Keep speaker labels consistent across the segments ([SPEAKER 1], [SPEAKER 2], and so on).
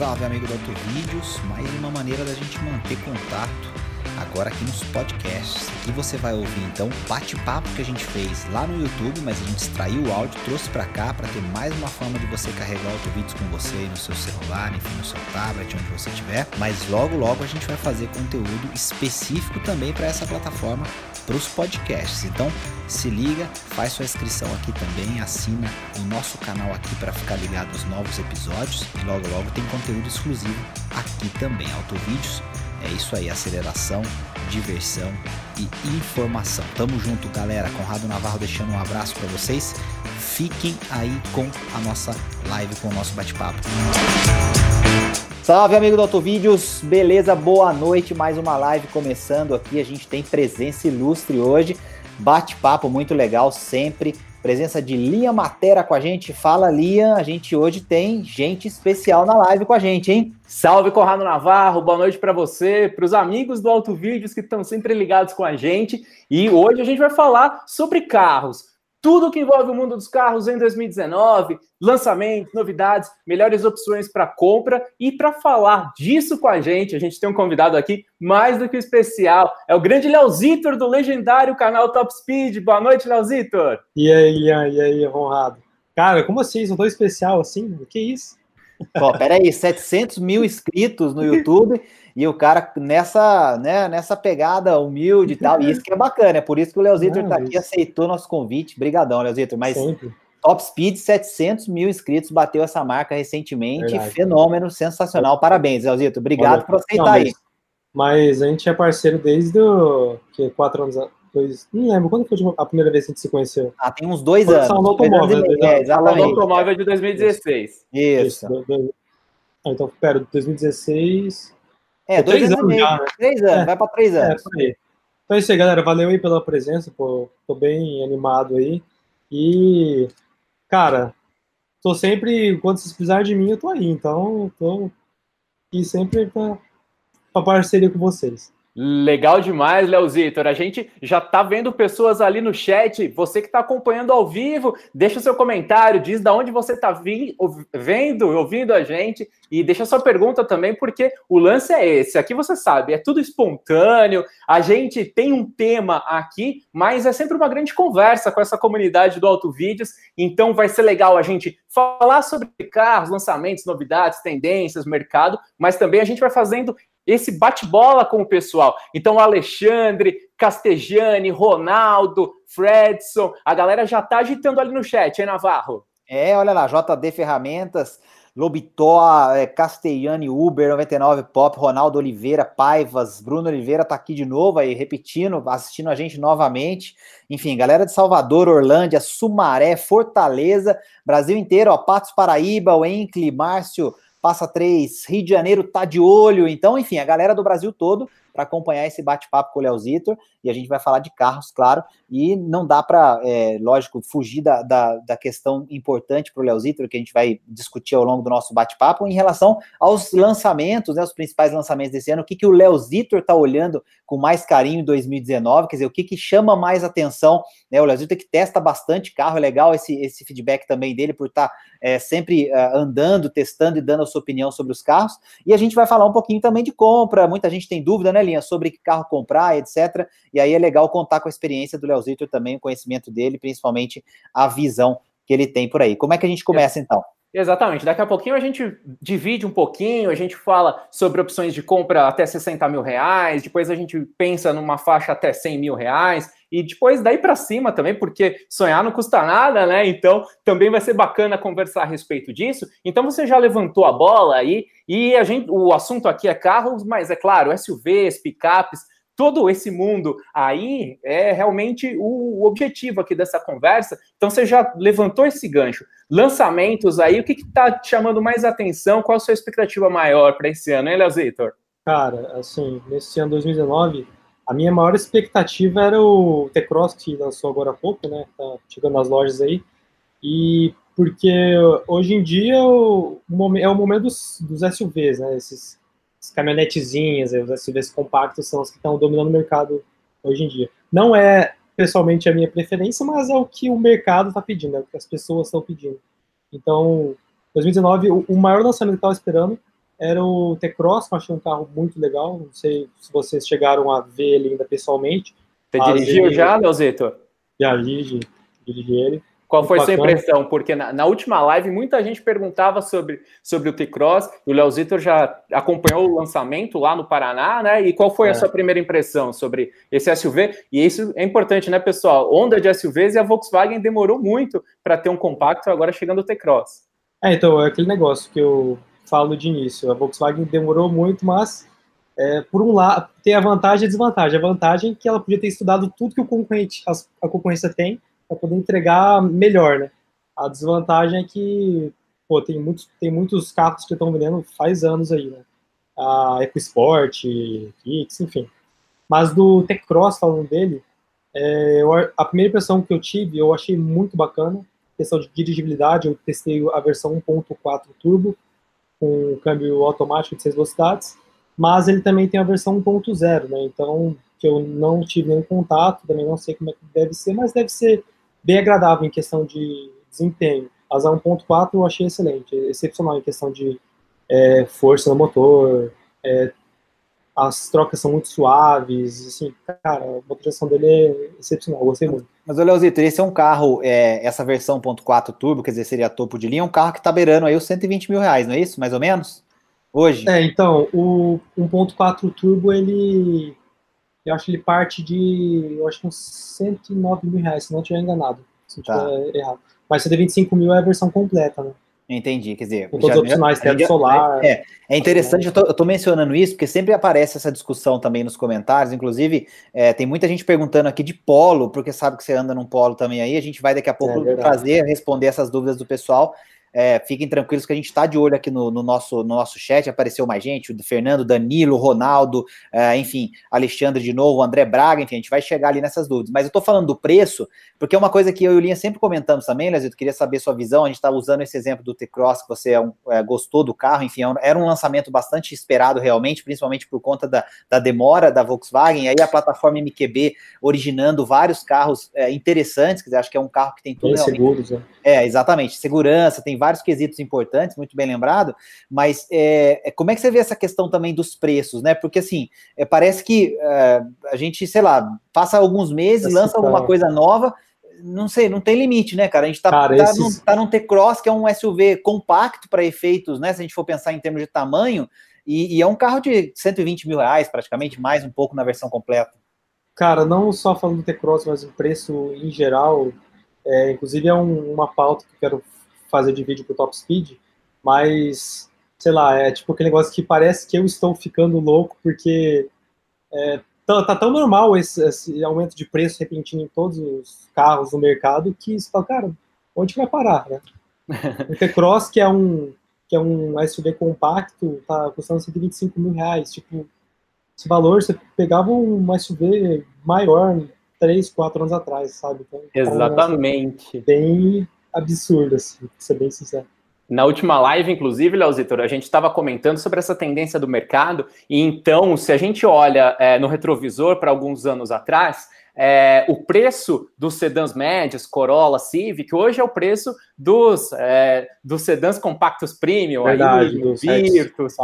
[SPEAKER 1] Salve amigo do Autovídeos, mais uma maneira da gente manter contato agora aqui nos podcasts. E você vai ouvir então o bate-papo que a gente fez lá no YouTube, mas a gente extraiu o áudio, trouxe para cá para ter mais uma forma de você carregar autovídeos com você no seu celular, enfim, no seu tablet, onde você estiver. Mas logo logo a gente vai fazer conteúdo específico também para essa plataforma para os podcasts. Então se liga, faz sua inscrição aqui também, assina o nosso canal aqui para ficar ligado aos novos episódios e logo logo tem conteúdo exclusivo aqui também. Autovídeos é isso aí, aceleração, diversão e informação. Tamo junto, galera. Conrado Navarro deixando um abraço para vocês. Fiquem aí com a nossa live, com o nosso bate-papo. Salve, amigo do Autovídeos, beleza? Boa noite, mais uma live começando aqui. A gente tem presença ilustre hoje, bate-papo muito legal sempre. Presença de Lia Matera com a gente. Fala, Lia. A gente hoje tem gente especial na live com a gente, hein?
[SPEAKER 2] Salve, Corrado Navarro. Boa noite para você, para os amigos do Auto Vídeos que estão sempre ligados com a gente. E hoje a gente vai falar sobre carros tudo que envolve o mundo dos carros em 2019, lançamentos, novidades, melhores opções para compra e para falar disso com a gente, a gente tem um convidado aqui mais do que especial, é o grande Leozitor do legendário canal Top Speed. Boa noite, Leozitor.
[SPEAKER 3] E aí, Ian, e aí, honrado. Cara, como assim? Não tão especial assim? O que é isso?
[SPEAKER 1] Pô, peraí, 700 mil inscritos no YouTube e o cara nessa, né, nessa pegada humilde e tal, e isso que é bacana, é por isso que o Leozito está aqui, aceitou nosso convite, brigadão, Leozito, mas Sempre. Top Speed, 700 mil inscritos, bateu essa marca recentemente, Verdade. fenômeno, sensacional, parabéns, Leozito, obrigado Olha, por aceitar não, mas, aí.
[SPEAKER 3] Mas a gente é parceiro desde o, que, quatro anos, dois, não lembro, quando foi a primeira vez que a gente se conheceu?
[SPEAKER 1] Ah, tem uns dois anos. Salão
[SPEAKER 2] automóvel, é, exatamente. automóvel de 2016.
[SPEAKER 1] Isso. Isso.
[SPEAKER 3] Isso. Então, pera, 2016...
[SPEAKER 1] É, dois três anos, já, né? Três anos, é, vai para três é, anos.
[SPEAKER 3] É, então é isso aí, galera. Valeu aí pela presença, pô. Tô bem animado aí. E, cara, tô sempre, quando vocês precisarem de mim, eu tô aí. Então, tô aqui sempre pra, pra parceria com vocês.
[SPEAKER 2] Legal demais, Leozitor. A gente já tá vendo pessoas ali no chat. Você que está acompanhando ao vivo, deixa o seu comentário, diz da onde você está vendo, ouvindo a gente e deixa sua pergunta também, porque o lance é esse. Aqui você sabe, é tudo espontâneo. A gente tem um tema aqui, mas é sempre uma grande conversa com essa comunidade do Auto Vídeos. Então vai ser legal a gente falar sobre carros, lançamentos, novidades, tendências, mercado, mas também a gente vai fazendo esse bate-bola com o pessoal. Então, Alexandre, Castegiani, Ronaldo, Fredson, a galera já tá agitando ali no chat, hein, Navarro?
[SPEAKER 1] É, olha lá, JD Ferramentas, Lobitó, é, Uber, 99 Pop, Ronaldo Oliveira, Paivas, Bruno Oliveira tá aqui de novo aí, repetindo, assistindo a gente novamente. Enfim, galera de Salvador, Orlândia, Sumaré, Fortaleza, Brasil inteiro, ó, Patos Paraíba, o Enkle, Márcio, passa três, Rio de Janeiro tá de olho. Então, enfim, a galera do Brasil todo para acompanhar esse bate-papo com o Leozito e a gente vai falar de carros, claro, e não dá para, é, lógico, fugir da, da, da questão importante para o Leozito, que a gente vai discutir ao longo do nosso bate-papo, em relação aos lançamentos, né, os principais lançamentos desse ano, o que, que o Leozito está olhando com mais carinho em 2019, quer dizer, o que, que chama mais atenção, né, o Leozito que testa bastante carro, é legal esse, esse feedback também dele, por estar tá, é, sempre uh, andando, testando e dando a sua opinião sobre os carros, e a gente vai falar um pouquinho também de compra, muita gente tem dúvida, né, Linha, sobre que carro comprar, etc., e aí é legal contar com a experiência do Leozito também, o conhecimento dele, principalmente a visão que ele tem por aí. Como é que a gente começa então?
[SPEAKER 2] Exatamente. Daqui a pouquinho a gente divide um pouquinho, a gente fala sobre opções de compra até 60 mil reais, depois a gente pensa numa faixa até 100 mil reais, e depois daí para cima também, porque sonhar não custa nada, né? Então também vai ser bacana conversar a respeito disso. Então você já levantou a bola aí, e a gente, o assunto aqui é carros, mas é claro, SUVs, picapes, todo esse mundo aí é realmente o objetivo aqui dessa conversa. Então você já levantou esse gancho. Lançamentos aí, o que está chamando mais atenção? Qual a sua expectativa maior para esse ano, hein, Leozitor?
[SPEAKER 3] Cara, assim, nesse ano 2019, a minha maior expectativa era o T-Cross que lançou agora há pouco, né? Tá chegando nas lojas aí. E porque hoje em dia é o momento dos, SUVs, né? Esses as caminhonetezinhas, os SUVs compactos são os que estão dominando o mercado hoje em dia. Não é pessoalmente a minha preferência, mas é o que o mercado está pedindo, é o que as pessoas estão pedindo. Então, 2019, o, o maior lançamento que eu estava esperando era o T-Cross, que eu achei um carro muito legal. Não sei se vocês chegaram a ver ele ainda pessoalmente.
[SPEAKER 2] Você dirigiu ele... já, Leozito?
[SPEAKER 3] Já dirigi, dirigi ele.
[SPEAKER 2] Qual foi a sua impressão? Porque na, na, última live muita gente perguntava sobre, sobre o T-Cross, o Leozito já acompanhou o lançamento lá no Paraná, né? E qual foi é. a sua primeira impressão sobre esse SUV? E isso é importante, né, pessoal? Onda de SUVs e a Volkswagen demorou muito para ter um compacto, agora chegando o T-Cross.
[SPEAKER 3] É, então, é aquele negócio que eu falo de início. A Volkswagen demorou muito, mas é, por um lado, tem a vantagem e a desvantagem. A vantagem é que ela podia ter estudado tudo que o concorrente, a concorrência tem para poder entregar melhor, né? A desvantagem é que, pô, tem muitos, tem muitos carros que estão vendendo faz anos aí, né? A EcoSport, Kicks, enfim. Mas do T-Cross, falando dele, é, eu, a primeira impressão que eu tive, eu achei muito bacana, questão de dirigibilidade, eu testei a versão 1.4 Turbo, com câmbio automático de 6 velocidades, mas ele também tem a versão 1.0, né, então, que eu não tive nenhum contato, também não sei como é que deve ser, mas deve ser bem agradável em questão de desempenho. A 1.4 eu achei excelente, excepcional em questão de é, força no motor, é, as trocas são muito suaves, assim, cara, a motorização dele é excepcional, gostei muito.
[SPEAKER 1] Mas, o Leozito, esse é um carro, é, essa versão 1.4 turbo, quer dizer, seria topo de linha, é um carro que tá beirando aí os 120 mil reais, não é isso, mais ou menos? Hoje?
[SPEAKER 3] É, então, o 1.4 turbo, ele eu acho que ele parte de, eu acho que uns 109 mil reais, se não estiver enganado, se não estiver tá. errado. Mas 125 mil é a versão completa, né?
[SPEAKER 1] Entendi, quer dizer...
[SPEAKER 3] Todos os opcionais, teto solar...
[SPEAKER 1] É, é interessante, eu tô, eu tô, mencionando isso, porque sempre aparece essa discussão também nos comentários, inclusive é, tem muita gente perguntando aqui de polo, porque sabe que você anda num polo também aí, a gente vai daqui a pouco é, fazer, responder essas dúvidas do pessoal, é, fiquem tranquilos que a gente está de olho aqui no, no, nosso, no nosso chat. Apareceu mais gente: o Fernando, Danilo, Ronaldo, é, enfim, Alexandre de novo, André Braga, enfim, a gente vai chegar ali nessas dúvidas. Mas eu estou falando do preço, porque é uma coisa que eu e o Linha sempre comentamos também, Lesito, queria saber sua visão. A gente está usando esse exemplo do T-Cross, que você é um, é, gostou do carro, enfim, é era um lançamento bastante esperado realmente, principalmente por conta da, da demora da Volkswagen. E aí a plataforma MQB originando vários carros é, interessantes, quer dizer, acho que é um carro que tem tudo.
[SPEAKER 3] Seguros, né?
[SPEAKER 1] É, exatamente. Segurança, tem vários quesitos importantes, muito bem lembrado, mas é, é, como é que você vê essa questão também dos preços, né? Porque assim, é, parece que é, a gente, sei lá, passa alguns meses, lança alguma coisa nova, não sei, não tem limite, né, cara? A gente tá, cara, tá, esses... num, tá num T-Cross, que é um SUV compacto para efeitos, né? Se a gente for pensar em termos de tamanho, e, e, é um carro de 120 mil reais, praticamente, mais um pouco na versão completa.
[SPEAKER 3] Cara, não só falando do T-Cross, mas o preço em geral, é, inclusive é um, uma pauta que eu quero fazer de vídeo pro Top Speed, mas, sei lá, é tipo aquele negócio que parece que eu estou ficando louco porque é, tá, tá, tão normal esse, esse, aumento de preço repentino em todos os carros no mercado que você fala, cara, onde vai parar, né? O T-Cross, que é um que é um SUV compacto, tá custando 125 mil reais, tipo, esse valor, você pegava um SUV maior três, quatro anos atrás, sabe?
[SPEAKER 2] Então, Exatamente.
[SPEAKER 3] Bem absurdo, assim, pra ser bem sincero.
[SPEAKER 2] Na última live, inclusive, Leozitor, a gente estava comentando sobre essa tendência do mercado, e então, se a gente olha é, no retrovisor para alguns anos atrás, é, o preço dos sedãs médios, Corolla, Civic, hoje é o preço dos, é, dos sedãs compactos premium,
[SPEAKER 3] Verdade, aí,
[SPEAKER 2] dos Virtus.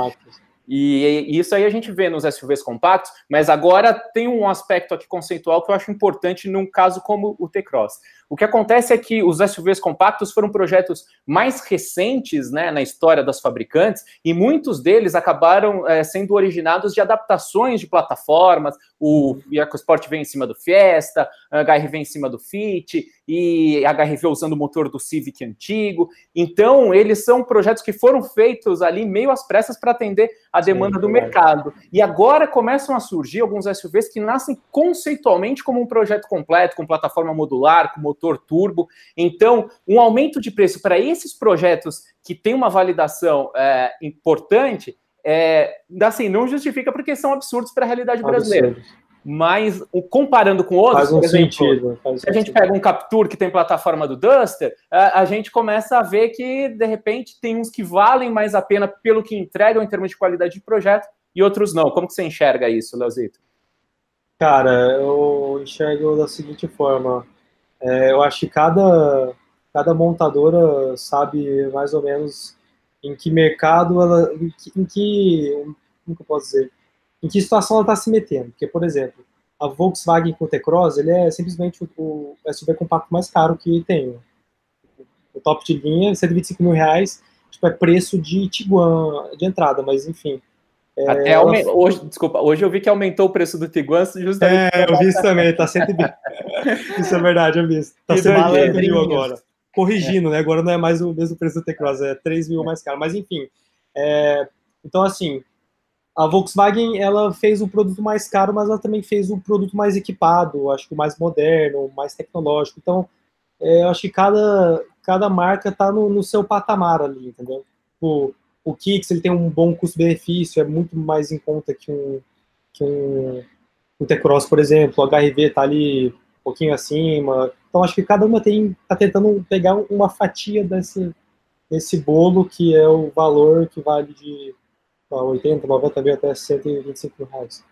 [SPEAKER 2] E isso aí a gente vê nos SUVs compactos, mas agora tem um aspecto aqui conceitual que eu acho importante num caso como o T-Cross. O que acontece é que os SUVs compactos foram projetos mais recentes né, na história das fabricantes e muitos deles acabaram é, sendo originados de adaptações de plataformas. O EcoSport vem em cima do Fiesta, a HR vem em cima do Fit e a HRV usando o motor do Civic antigo. Então, eles são projetos que foram feitos ali meio às pressas para atender a demanda Sim, do mercado. E agora começam a surgir alguns SUVs que nascem conceitualmente como um projeto completo, com plataforma modular, com motor turbo. Então, um aumento de preço para esses projetos que têm uma validação é, importante, é, assim, não justifica porque são absurdos para a realidade brasileira. Absurdo. Mas comparando com outros,
[SPEAKER 3] faz um
[SPEAKER 2] exemplo,
[SPEAKER 3] sentido,
[SPEAKER 2] faz se a gente pega um Capture que tem plataforma do Duster, a, a, gente começa a ver que, de repente, tem uns que valem mais a pena pelo que entregam em termos de qualidade de projeto e outros não. Como que você enxerga isso, Leozito?
[SPEAKER 3] Cara, eu enxergo da seguinte forma. É, eu acho que cada, cada montadora sabe mais ou menos em que mercado ela, em que, em que como que eu posso dizer, em que situação ela está se metendo. Porque, por exemplo, a Volkswagen com o T-Cross, ele é simplesmente o, o SUV compacto mais caro que tem. O top de linha, 125 mil reais, tipo, é preço de Tiguan de entrada, mas enfim.
[SPEAKER 2] É, Até ela... hoje, desculpa, hoje eu vi que aumentou o preço do Tiguan
[SPEAKER 3] justamente. É, eu vi isso também, tá 120. isso é verdade, eu vi. Tá 120 mil agora. Corrigindo, é. né? Agora não é mais o mesmo preço do T-Cross, é 3 mil mais caro. Mas enfim. É... Então, assim, a Volkswagen ela fez o produto mais caro, mas ela também fez o produto mais equipado, acho que mais moderno, mais tecnológico. Então, é, eu acho que cada, cada marca está no, no, seu patamar ali, entendeu? O, o Kicks ele tem um bom custo-benefício, é muito mais em conta que um, que um, um T-Cross, por exemplo. O HRV está ali um pouquinho acima. Então, acho que cada uma está tentando pegar uma fatia desse, desse bolo que é o valor que vale de 80, 90 mil até 125 mil reais.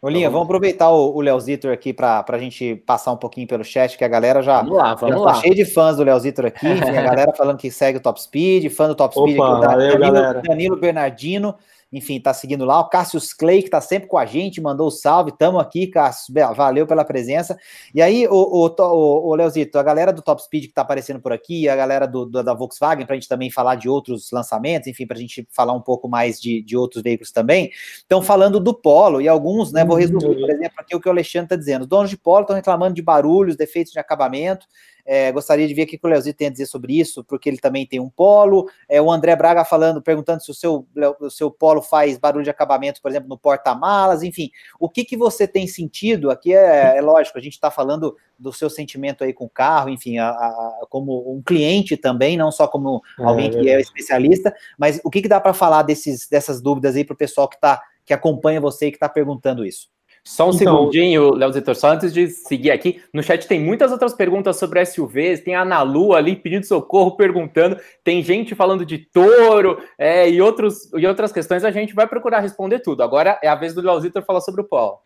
[SPEAKER 1] Olinha, então, vamos aproveitar o, o Leozitor aqui para a gente passar um pouquinho pelo chat, que a galera já,
[SPEAKER 2] vamos lá, vamos
[SPEAKER 1] já
[SPEAKER 2] tá
[SPEAKER 1] lá. cheio de fãs do Leozitor aqui, a galera falando que segue o Top Speed, fã do Top Speed
[SPEAKER 3] Opa,
[SPEAKER 1] aqui,
[SPEAKER 3] valeu, Danilo,
[SPEAKER 1] Danilo Bernardino, enfim, tá seguindo lá. O Cássio Clay, que tá sempre com a gente, mandou o salve. Tamo aqui, Cássio. Valeu pela presença. E aí, o, o, o, Leozito, a galera do Top Speed que tá aparecendo por aqui, a galera do, do da Volkswagen, pra gente também falar de outros lançamentos, enfim, pra gente falar um pouco mais de, de outros veículos também, estão falando do Polo, e alguns, né, vou uhum. resumir, por exemplo, aqui o que o Alexandre tá dizendo. Os donos de Polo estão reclamando de barulhos, defeitos de acabamento. É, gostaria de ver o que o Leozito tem a dizer sobre isso, porque ele também tem um polo. É, o André Braga falando, perguntando se o seu, o seu polo faz barulho de acabamento, por exemplo, no porta-malas, enfim. O que, que você tem sentido? Aqui é, é lógico, a gente está falando do seu sentimento aí com o carro, enfim, a, a, como um cliente também, não só como é, alguém que é especialista, mas o que, que dá para falar desses, dessas dúvidas aí para o pessoal que, tá, que acompanha você e que está perguntando isso?
[SPEAKER 2] Só um então, segundinho, Léo Zitor, só antes de seguir aqui, no chat tem muitas outras perguntas sobre SUVs, tem a Ana Lu ali pedindo socorro, perguntando, tem gente falando de touro é, e, outros, e outras questões, a gente vai procurar responder tudo. Agora é a vez do Léo Zitor falar sobre o polo.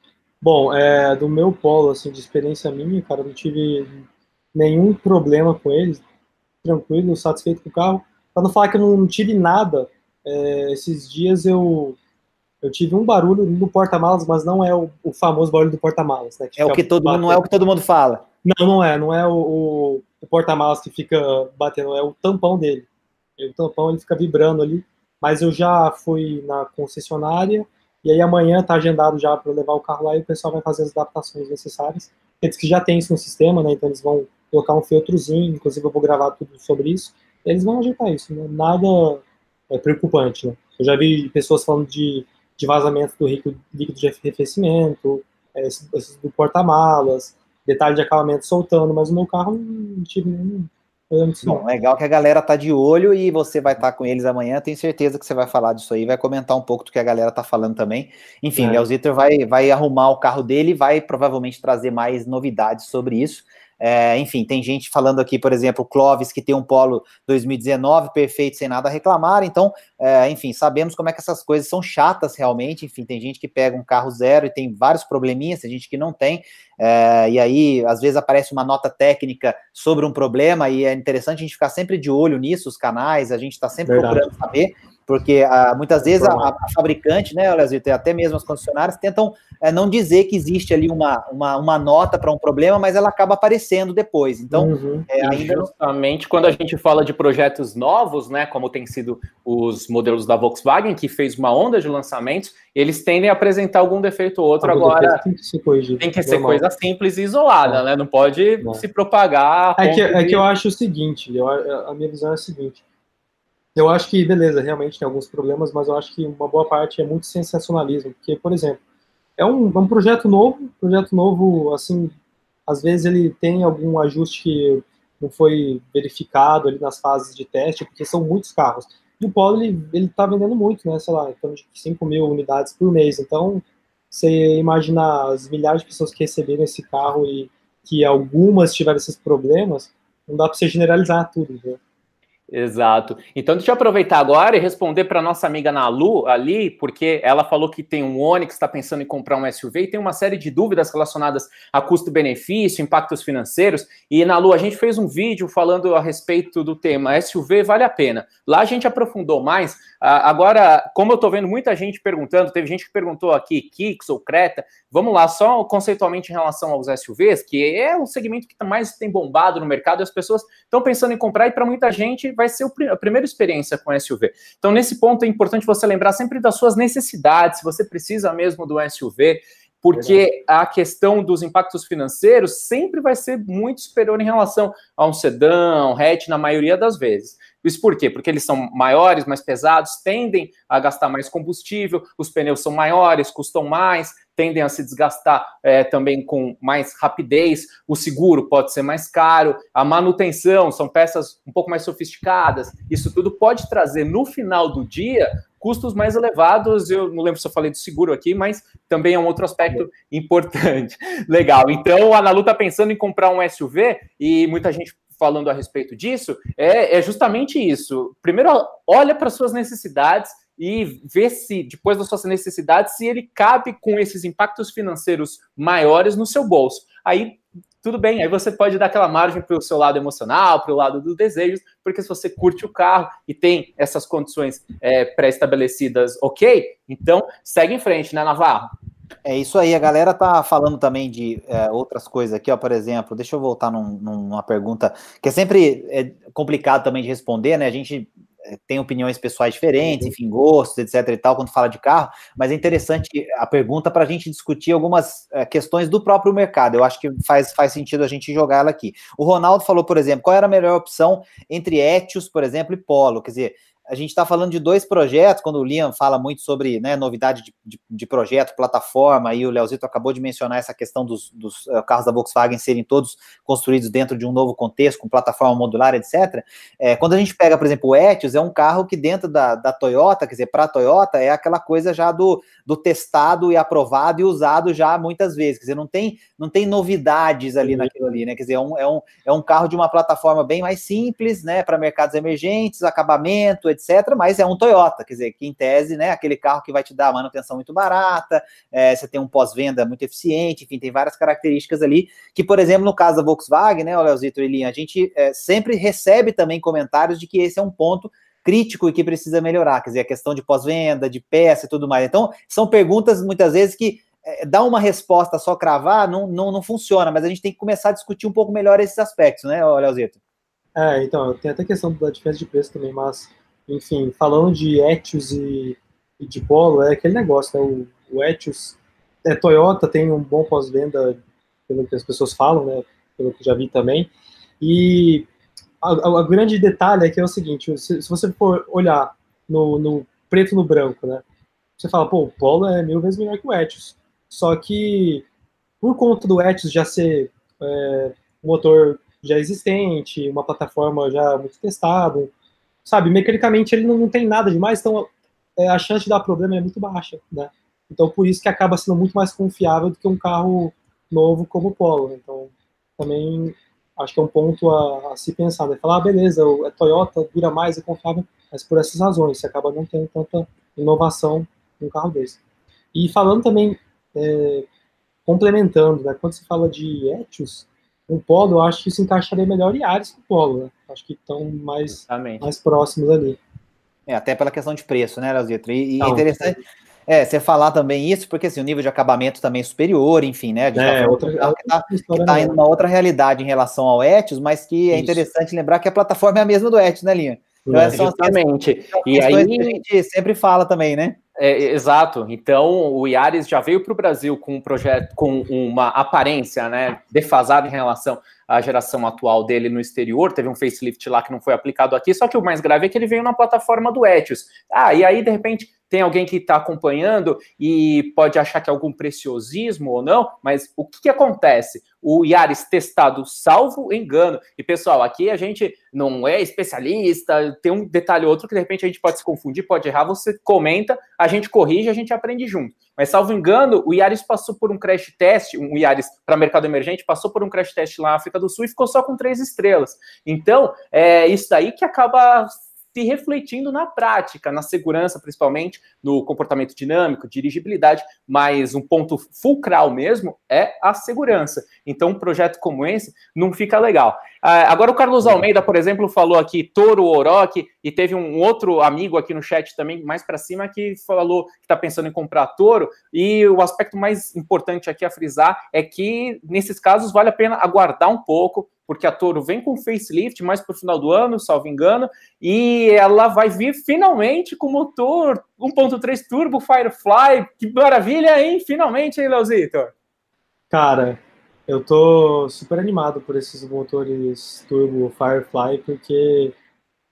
[SPEAKER 3] Bom, é, do meu polo, assim, de experiência minha, cara, não tive nenhum problema com ele, tranquilo, satisfeito com o carro. Para não falar que eu não tive nada, é, esses dias eu eu tive um barulho no porta-malas, mas não é o, o famoso barulho do porta-malas, né?
[SPEAKER 1] É o que todo mundo, não é o que todo mundo fala.
[SPEAKER 3] Não, não é, não é o, o, o porta-malas que fica batendo, é o tampão dele. O tampão ele fica vibrando ali. Mas eu já fui na concessionária e aí amanhã tá agendado já para levar o carro lá e o pessoal vai fazer as adaptações necessárias. Eles que já têm isso no sistema, né? Então eles vão colocar um filtrozinho, inclusive eu vou gravar tudo sobre isso. Eles vão ajeitar isso, né? Nada é preocupante, né? Eu já vi pessoas falando de de vazamento do líquido, líquido de arrefecimento, é, do porta-malas, detalhe de acabamento soltando, mas o meu carro não tive nenhum
[SPEAKER 1] Bom, legal que a galera tá de olho e você vai estar tá com eles amanhã. Tenho certeza que você vai falar disso aí, vai comentar um pouco do que a galera tá falando também. Enfim, é. Léo vai, vai arrumar o carro dele e vai provavelmente trazer mais novidades sobre isso. É, enfim, tem gente falando aqui, por exemplo, o Clóvis, que tem um Polo 2019 perfeito, sem nada a reclamar. Então, é, enfim, sabemos como é que essas coisas são chatas realmente. Enfim, tem gente que pega um carro zero e tem vários probleminhas, tem gente que não tem. É, e aí, às vezes, aparece uma nota técnica sobre um problema e é interessante a gente ficar sempre de olho nisso, os canais, a gente está sempre Verdade. procurando saber porque ah, muitas vezes a, a, fabricante, né, Lesito, até mesmo as concessionárias tentam é, não dizer que existe ali uma, uma, uma nota para um problema, mas ela acaba aparecendo depois. Então,
[SPEAKER 2] uhum. é, ainda justamente quando a gente fala de projetos novos, né, como tem sido os modelos da Volkswagen, que fez uma onda de lançamentos, eles tendem a apresentar algum defeito ou outro. Algum agora tem que ser, corrigido, tem que ser coisa simples e isolada, é. né? Não pode não. se propagar.
[SPEAKER 3] É que, é que eu acho o seguinte, eu, a minha visão é a seguinte eu acho que, beleza, realmente tem alguns problemas, mas eu acho que uma boa parte é muito sensacionalismo, porque, por exemplo, é um, é um projeto novo, projeto novo, assim, às vezes ele tem algum ajuste que não foi verificado ali nas fases de teste, porque são muitos carros. E o Polo, ele, ele tá vendendo muito, né, sei lá, em de 5 mil unidades por mês, então, você imaginar as milhares de pessoas que receberam esse carro e que algumas tiveram esses problemas, não dá para você generalizar tudo, né?
[SPEAKER 2] Exato. Então, deixa eu aproveitar agora e responder para nossa amiga Nalu ali, porque ela falou que tem um Onix, está pensando em comprar um SUV e tem uma série de dúvidas relacionadas a custo-benefício, impactos financeiros. E, Nalu, a gente fez um vídeo falando a respeito do tema SUV vale a pena. Lá a gente aprofundou mais. Agora, como eu estou vendo muita gente perguntando, teve gente que perguntou aqui, Kicks ou Creta, vamos lá, só conceitualmente em relação aos SUVs, que é o segmento que mais tem bombado no mercado e as pessoas estão pensando em comprar e para muita gente vai ser a primeira experiência com SUV. Então, nesse ponto é importante você lembrar sempre das suas necessidades, se você precisa mesmo do SUV, porque a questão dos impactos financeiros sempre vai ser muito superior em relação a um sedã, um hatch, na maioria das vezes. Isso por quê? Porque eles são maiores, mais pesados, tendem a gastar mais combustível, os pneus são maiores, custam mais, tendem a se desgastar é, também com mais rapidez, o seguro pode ser mais caro, a manutenção são peças um pouco mais sofisticadas, isso tudo pode trazer no final do dia custos mais elevados. Eu não lembro se eu falei do seguro aqui, mas também é um outro aspecto importante. Legal. Então, a Nalu está pensando em comprar um SUV e muita gente falando a respeito disso, é, é justamente isso. Primeiro, olha para suas necessidades e vê se, depois das suas necessidades, se ele cabe com esses impactos financeiros maiores no seu bolso. Aí tudo bem, aí você pode dar aquela margem para o seu lado emocional, para o lado dos desejos, porque se você curte o carro e tem essas condições é, pré-estabelecidas, ok, então segue em frente, né, Navarro?
[SPEAKER 1] É isso aí, a galera tá falando também de é, outras coisas aqui, ó, por exemplo, deixa eu voltar num, numa pergunta que é sempre é complicado também de responder, né? A gente é, tem opiniões pessoais diferentes, enfim, gostos, etc e tal, quando fala de carro, mas é interessante a pergunta para a gente discutir algumas é, questões do próprio mercado. Eu acho que faz, faz sentido a gente jogar ela aqui. O Ronaldo falou, por exemplo, qual era a melhor opção entre Etios, por exemplo, e Polo? Quer dizer, a gente está falando de dois projetos, quando o Liam fala muito sobre né, novidade de, de, de projeto, plataforma, e o Leozito acabou de mencionar essa questão dos, dos uh, carros da Volkswagen serem todos construídos dentro de um novo contexto, com plataforma modular, etc. É, quando a gente pega, por exemplo, o Etios, é um carro que dentro da, da Toyota, quer dizer, para a Toyota, é aquela coisa já do, do testado e aprovado e usado já muitas vezes, quer dizer, não tem, não tem novidades ali uhum. naquilo ali, né? Quer dizer, é um, é, um, é um carro de uma plataforma bem mais simples, né, para mercados emergentes, acabamento, etc., mas é um Toyota, quer dizer, que em tese, né, aquele carro que vai te dar manutenção muito barata, é, você tem um pós-venda muito eficiente, enfim, tem várias características ali, que, por exemplo, no caso da Volkswagen, né, Leozito e Linha, a gente é, sempre recebe também comentários de que esse é um ponto crítico e que precisa melhorar, quer dizer, a questão de pós-venda, de peça e tudo mais. Então, são perguntas muitas vezes que é, dar uma resposta só cravar não, não, não funciona, mas a gente tem que começar a discutir um pouco melhor esses aspectos, né, Leozito?
[SPEAKER 3] É, então, tem até a questão da diferença de preço também, mas, enfim, falando de Etios e, e de Polo, é aquele negócio, né, o, o Etios, é, Toyota tem um bom pós-venda, pelo que as pessoas falam, né, pelo que já vi também, e o grande detalhe é que é o seguinte, se, se você for olhar no, no, preto no branco, né, você fala, pô, o Polo é mil vezes melhor que o Etios. Só que, por conta do Etios já ser é, um motor já existente, uma plataforma já muito testada, sabe, mecanicamente ele não, não tem nada demais, então é, a chance de dar problema é muito baixa, né? Então, por isso que acaba sendo muito mais confiável do que um carro novo como o Polo. Então, também acho que é um ponto a, a se pensar, né? Falar, ah, beleza, o Toyota dura mais, é confiável, mas por essas razões, você acaba não tendo tanta inovação num carro desse. E falando também, é, complementando, né? Quando se fala de Etios, um Polo, eu acho que isso encaixaria melhor em Ares que o Polo, né? Acho que estão mais, mais próximos ali.
[SPEAKER 1] É, até pela questão de preço, né, Leozito? E, e é interessante... É, você falar também isso, porque assim, o nível de acabamento também é superior, enfim, né? A gente tá é, tá outra, que tá, que tá em uma outra realidade em relação ao Etios, mas que é isso. interessante lembrar que a plataforma é a mesma do Etios, né, Linha?
[SPEAKER 2] Então, é, exatamente.
[SPEAKER 1] e aí a gente sempre fala também, né?
[SPEAKER 2] É, exato. Então, o Iares já veio para o Brasil com um projeto, com uma aparência, né, defasada em relação à geração atual dele no exterior. Teve um facelift lá que não foi aplicado aqui. Só que o mais grave é que ele veio na plataforma do Etios. Ah, e aí de repente tem alguém que está acompanhando e pode achar que é algum preciosismo ou não, mas o que, que acontece? O Yaris testado, salvo engano. E pessoal, aqui a gente não é especialista, tem um detalhe ou outro que de repente a gente pode se confundir, pode errar, você comenta, a gente corrige, a gente aprende junto. Mas salvo engano, o Yaris passou por um crash test, um Yaris para mercado emergente, passou por um crash test lá na África do Sul e ficou só com três estrelas. Então, é isso daí que acaba se refletindo na prática, na segurança, principalmente, no comportamento dinâmico, dirigibilidade, mas um ponto fulcral mesmo é a segurança. Então, um projeto como esse não fica legal. Ah, agora, o Carlos Almeida, por exemplo, falou aqui Toro Orochi, e teve um outro amigo aqui no chat também, mais para cima, que falou que está pensando em comprar Toro, e o aspecto mais importante aqui a frisar é que, nesses casos, vale a pena aguardar um pouco, porque a Toro vem com facelift mais para o final do ano, salvo engano, e ela vai vir finalmente com motor 1.3 turbo Firefly. Que maravilha, hein? Finalmente, hein, Leozito?
[SPEAKER 3] Cara, eu tô super animado por esses motores turbo Firefly, porque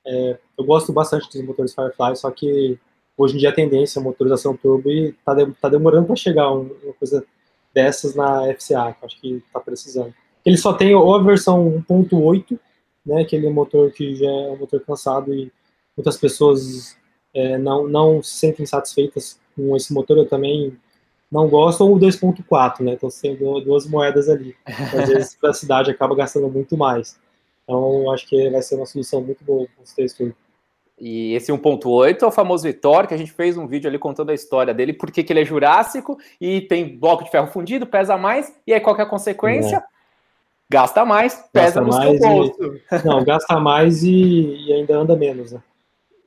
[SPEAKER 3] é, eu gosto bastante dos motores Firefly, só que hoje em dia a tendência é motorização turbo e tá, de, tá demorando para chegar uma coisa dessas na FCA, que eu acho que tá precisando. Ele só tem ou a versão 1.8, né, aquele motor que já é um motor cansado e muitas pessoas é, não, não se sentem satisfeitas com esse motor, eu também não gosto, ou o 2.4, né, então tem duas moedas ali. Às vezes para a cidade acaba gastando muito mais. Então acho que vai ser uma solução muito boa com os três
[SPEAKER 2] E esse 1.8 é o famoso Vitor, que a gente fez um vídeo ali contando a história dele, porque que ele é jurássico e tem bloco de ferro fundido, pesa mais, e aí qual é a consequência? É Gasta mais, pesa gasta no mais seu bolso.
[SPEAKER 3] E... Não, gasta mais e, e, ainda anda menos, né?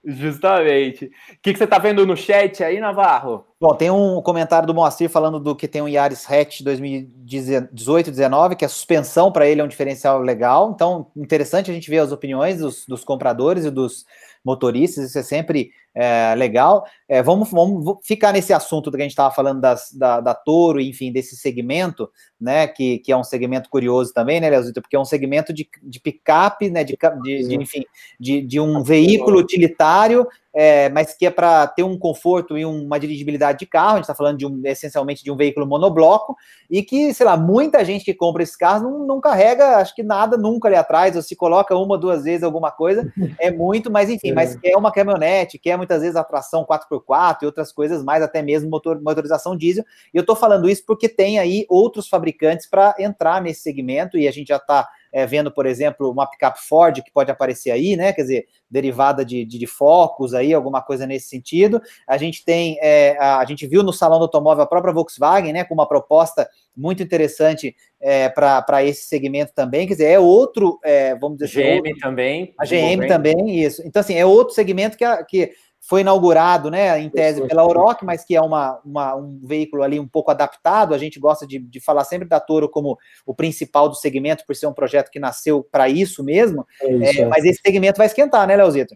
[SPEAKER 2] Justamente. O que, que você está vendo no chat aí, Navarro?
[SPEAKER 1] Bom, tem um comentário do Moacir falando do que tem um Yaris Hatch 2018-19, que a suspensão para ele é um diferencial legal. Então, interessante a gente ver as opiniões dos, dos compradores e dos motoristas, isso é sempre é, legal. É, vamos, vamos ficar nesse assunto que a gente estava falando das, da, da Toro, enfim, desse segmento, né, que, que é um segmento curioso também, né, Leozito, porque é um segmento de, de picape, né, de, de, de enfim, de, de um veículo utilitário é, mas que é para ter um conforto e uma dirigibilidade de carro. A gente está falando de um, essencialmente de um veículo monobloco e que, sei lá, muita gente que compra esses carros não, não carrega, acho que nada nunca ali atrás, ou se coloca uma, duas vezes alguma coisa, é muito, mas enfim, é. mas quer uma caminhonete, quer muitas vezes atração 4x4 e outras coisas mais, até mesmo motor, motorização diesel. E eu estou falando isso porque tem aí outros fabricantes para entrar nesse segmento e a gente já está é, vendo, por exemplo, uma picape Ford que pode aparecer aí, né? Quer dizer, derivada de, de, de focos aí, alguma coisa nesse sentido. A gente tem, é, a, a, gente viu no salão do automóvel a própria Volkswagen, né? Com uma proposta muito interessante é, para esse segmento também. Quer dizer, é outro, é, vamos dizer
[SPEAKER 2] GM assim, outro, também.
[SPEAKER 1] A GM também, isso. Então, assim, é outro segmento que, a, que foi inaugurado, né, em tese pela Oroc, mas que é uma, uma, um veículo ali um pouco adaptado. A gente gosta de, de falar sempre da Toro como o principal do segmento, por ser um projeto que nasceu para isso mesmo. É isso, é, mas esse segmento vai esquentar, né, Leozito?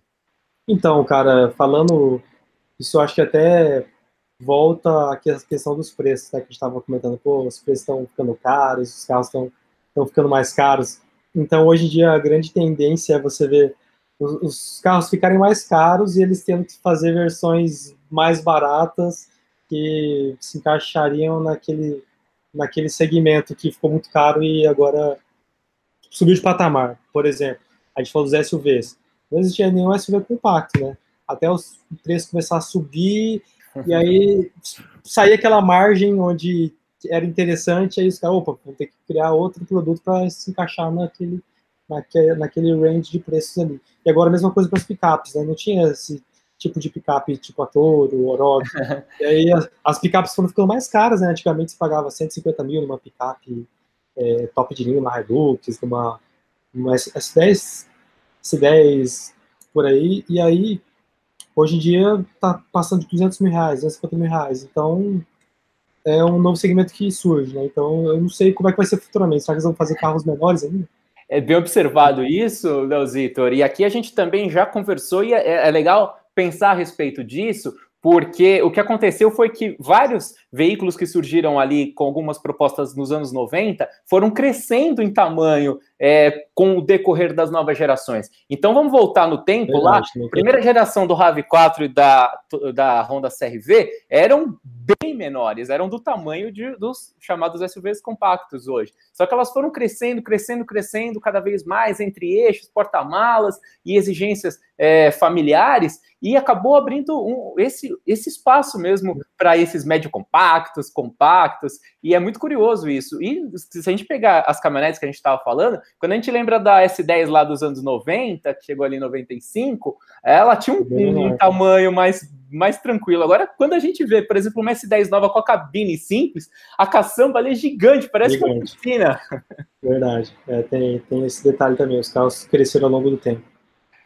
[SPEAKER 3] Então, cara, falando isso, acho que até volta aqui a questão dos preços, né, que a gente estava comentando. Pô, os preços estão ficando caros, os carros estão ficando mais caros. Então, hoje em dia, a grande tendência é você ver os, os, carros ficarem mais caros e eles tendo que fazer versões mais baratas que se encaixariam naquele, naquele segmento que ficou muito caro e agora subiu de patamar. Por exemplo, a gente falou dos SUVs. Não existia nenhum SUV compacto, né? Até os preços começar a subir e aí sair aquela margem onde era interessante, aí os caras, opa, vão ter que criar outro produto para se encaixar naquele, naquele, naquele range de preços ali. E agora a mesma coisa para as picapes, né? Não tinha esse tipo de picape tipo a Toro, Orochi. e aí as, as picapes foram ficando mais caras, né? Antigamente se pagava 150 mil numa picape é, top de linha, uma Redux, numa, uma S10, S10 por aí, e aí hoje em dia tá passando de 200 mil reais, 250 mil reais. Então é um novo segmento que surge, né? Então eu não sei como é que vai ser futuramente. Será que eles vão fazer carros menores ainda?
[SPEAKER 2] É bem observado isso, Leozitor. E aqui a gente também já conversou e é, é legal pensar a respeito disso, porque o que aconteceu foi que vários veículos que surgiram ali com algumas propostas nos anos 90 foram crescendo em tamanho é, com o decorrer das novas gerações. Então vamos voltar no tempo lá. A primeira geração do RAV4 e da, da Honda CRV eram bem menores, eram do tamanho de, dos chamados SUVs compactos hoje. Só que elas foram crescendo, crescendo, crescendo cada vez mais entre eixos, porta-malas e exigências é, familiares e acabou abrindo um, esse, esse espaço mesmo para esses médio compactos, compactos, e é muito curioso isso. E se a gente pegar as caminhonetes que a gente estava falando, quando a gente lembra da S10 lá dos anos 90, que chegou ali em 95, ela tinha um, um, um tamanho mais, mais tranquilo. Agora, quando a gente vê, por exemplo, uma S10 nova com a cabine simples, a caçamba ali é gigante, parece gigante. uma piscina.
[SPEAKER 3] Verdade, é, tem, tem esse detalhe também, os carros cresceram ao longo do tempo.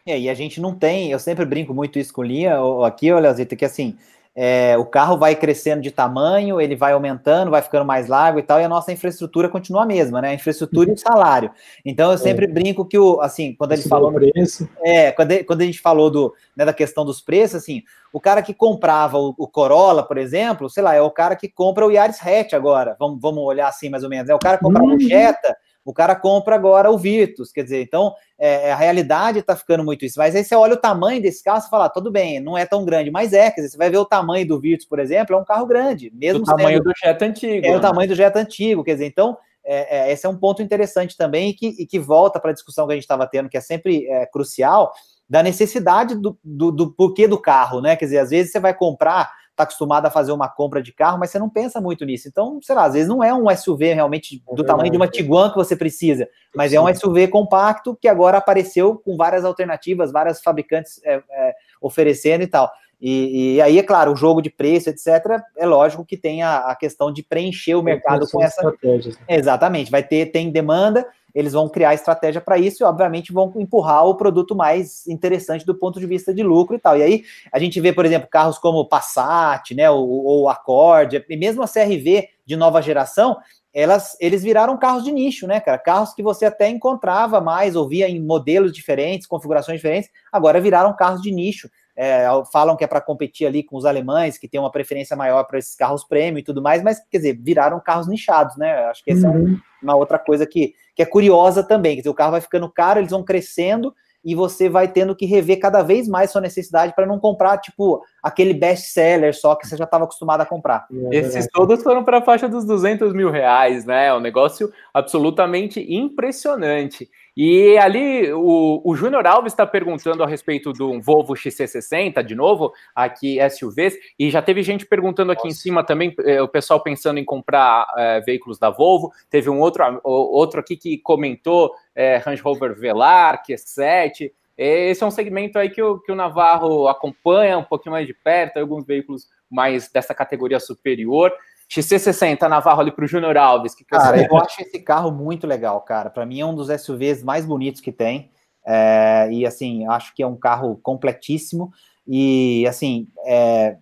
[SPEAKER 1] É, e a gente não tem, eu sempre brinco muito isso com linha aqui, olha, Zita, que assim, é, o carro vai crescendo de tamanho, ele vai aumentando, vai ficando mais largo e tal, e a nossa infraestrutura continua a mesma, né? A infraestrutura e o salário. Então eu sempre é. brinco que o, assim, quando ele falou. Preço. É, quando, quando a gente falou do, né, da questão dos preços, assim, o cara que comprava o, o, Corolla, por exemplo, sei lá, é o cara que compra o Yaris Hatch agora. Vamos, vamos olhar assim mais ou menos. É o cara que compra uhum. o Jetta o cara compra agora o Virtus, quer dizer, então é, é a realidade está ficando muito isso. Mas aí você olha o tamanho desse carro, você fala, ah, tudo bem, não é tão grande, mas é, quer dizer, você vai ver o tamanho do Virtus, por exemplo, é um carro grande, mesmo
[SPEAKER 2] o tamanho sendo, do Jetta antigo.
[SPEAKER 1] É né? o tamanho do Jetta antigo, quer dizer, então é, é, esse é um ponto interessante também e que, e que volta para a discussão que a gente estava tendo, que é sempre é, crucial, da necessidade do, do, do porquê do carro, né? Quer dizer, às vezes você vai comprar está acostumado a fazer uma compra de carro, mas você não pensa muito nisso. Então, sei lá, às vezes não é um SUV realmente é do tamanho de uma Tiguan que você precisa, mas é um SUV compacto que agora apareceu com várias alternativas, várias fabricantes é, é, oferecendo e tal. E, e, aí, é claro, o jogo de preço, etc., é lógico que tem a, a questão de preencher o mercado com essa. Estratégias. Exatamente, vai ter, tem demanda, eles vão criar estratégia para isso e, obviamente, vão empurrar o produto mais interessante do ponto de vista de lucro e tal. E aí a gente vê, por exemplo, carros como Passat, né, ou, ou Accord, e mesmo a CRV de nova geração, elas, eles viraram carros de nicho, né, cara? Carros que você até encontrava mais, ouvia em modelos diferentes, configurações diferentes, agora viraram carros de nicho. É, falam que é para competir ali com os alemães, que tem uma preferência maior para esses carros premium e tudo mais, mas quer dizer, viraram carros nichados, né? Acho que essa uhum. é um, uma outra coisa que, que é curiosa também. Quer dizer, o carro vai ficando caro, eles vão crescendo e você vai tendo que rever cada vez mais sua necessidade para não comprar, tipo, aquele best seller só que você já estava acostumado a comprar.
[SPEAKER 2] É Esses todos foram para a faixa dos 200 mil reais, né? É um negócio absolutamente impressionante. E ali o, o Júnior Alves está perguntando a respeito do Volvo XC60, de novo, aqui SUVs, e já teve gente perguntando aqui Nossa. em cima também, eh, o pessoal pensando em comprar eh, veículos da Volvo. Teve um outro, outro aqui que comentou eh, Range Rover Velar, Q7. Esse é um segmento aí que o, que o Navarro acompanha um pouquinho mais de perto, alguns veículos mais dessa categoria superior. XC60 Navarro ali para o Júnior Alves. Que
[SPEAKER 1] cara, eu acho esse carro muito legal, cara. Para mim é um dos SUVs mais bonitos que tem. É, e assim, acho que é um carro completíssimo. E assim, é,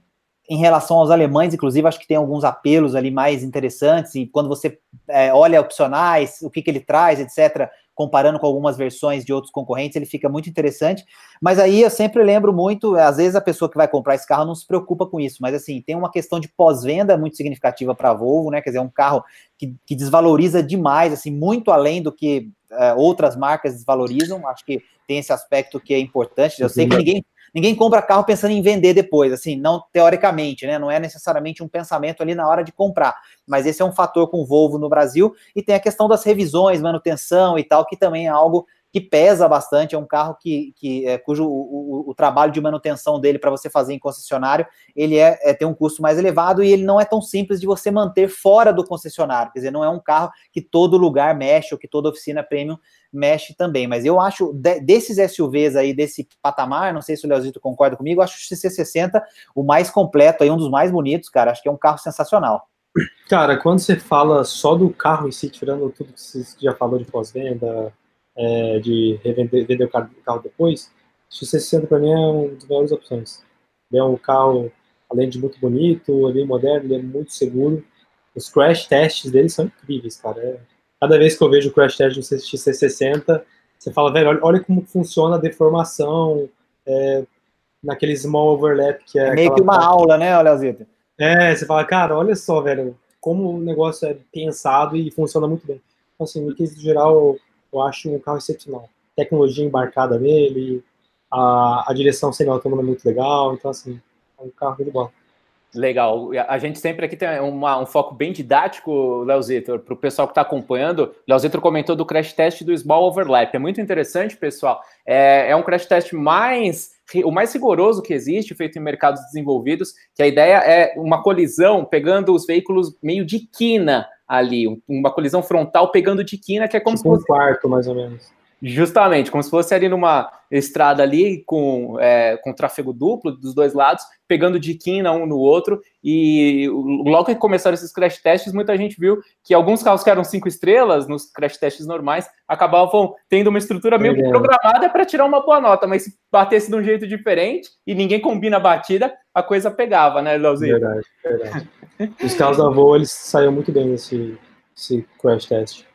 [SPEAKER 1] em relação aos alemães, inclusive, acho que tem alguns apelos ali mais interessantes. E quando você é, olha opcionais, o que, que ele traz, etc., comparando com algumas versões de outros concorrentes, ele fica muito interessante. Mas aí eu sempre lembro muito, às vezes a pessoa que vai comprar esse carro não se preocupa com isso, mas assim, tem uma questão de pós-venda muito significativa para a Volvo, né? Quer dizer, é um carro que, que desvaloriza demais, assim, muito além do que uh, outras marcas desvalorizam. Acho que tem esse aspecto que é importante. Eu sei que ninguém ninguém compra carro pensando em vender depois, assim, não teoricamente, né? Não é necessariamente um pensamento ali na hora de comprar, mas esse é um fator com Volvo no Brasil e tem a questão das revisões, manutenção e tal, que também é algo que pesa bastante, é um carro que, que é, cujo o, o, o, trabalho de manutenção dele para você fazer em concessionário, ele é, é tem um custo mais elevado e ele não é tão simples de você manter fora do concessionário, quer dizer, não é um carro que todo lugar mexe ou que toda oficina premium mexe também. Mas eu acho, de, desses SUVs aí, desse patamar, não sei se o Leozito concorda comigo, eu acho o CC60 o mais completo, aí, um dos mais bonitos, cara. Acho que é um carro sensacional.
[SPEAKER 3] Cara, quando você fala só do carro em si, tirando tudo que você já falou de pós-venda, é, de revender vender o carro, depois, o C60 para mim é uma das melhores opções. Ele é um carro, além de muito bonito, é bem moderno, ele é muito seguro. Os crash tests dele são incríveis, cara. É, cada vez que eu vejo o crash test do XC60, você fala, velho, olha, olha como funciona a deformação, é, naquele small overlap que é.
[SPEAKER 1] é meio que uma aula, né, Leozito?
[SPEAKER 3] É, você fala, cara, olha só, velho, como o negócio é pensado e funciona muito bem. Então, assim, no quesito geral, eu acho um carro excepcional. Tecnologia embarcada nele, a, a direção semi-autônoma é muito legal, então, assim, é um carro muito bom.
[SPEAKER 2] Legal. A gente sempre aqui tem uma, um foco bem didático, Leozito, para o pessoal que está acompanhando. Leozito comentou do crash test do Small Overlap. É muito interessante, pessoal. É, é um crash test mais o mais rigoroso que existe, feito em mercados desenvolvidos, que a ideia é uma colisão pegando os veículos meio de quina ali, uma colisão frontal pegando de quina, que é como tipo
[SPEAKER 3] se fosse... um quarto, mais ou menos.
[SPEAKER 2] Justamente, como se fosse ali numa estrada ali com, é, com tráfego duplo dos dois lados, pegando de quina um no outro, e logo que começaram esses crash tests, muita gente viu que alguns carros que eram cinco estrelas nos crash tests normais acabavam tendo uma estrutura meio que programada para tirar uma boa nota, mas se batesse de um jeito diferente e ninguém combina a batida, a coisa pegava, né, Leozinho?
[SPEAKER 3] Verdade, verdade. Os carros da Volvo, eles saíram muito bem nesse, nesse crash test.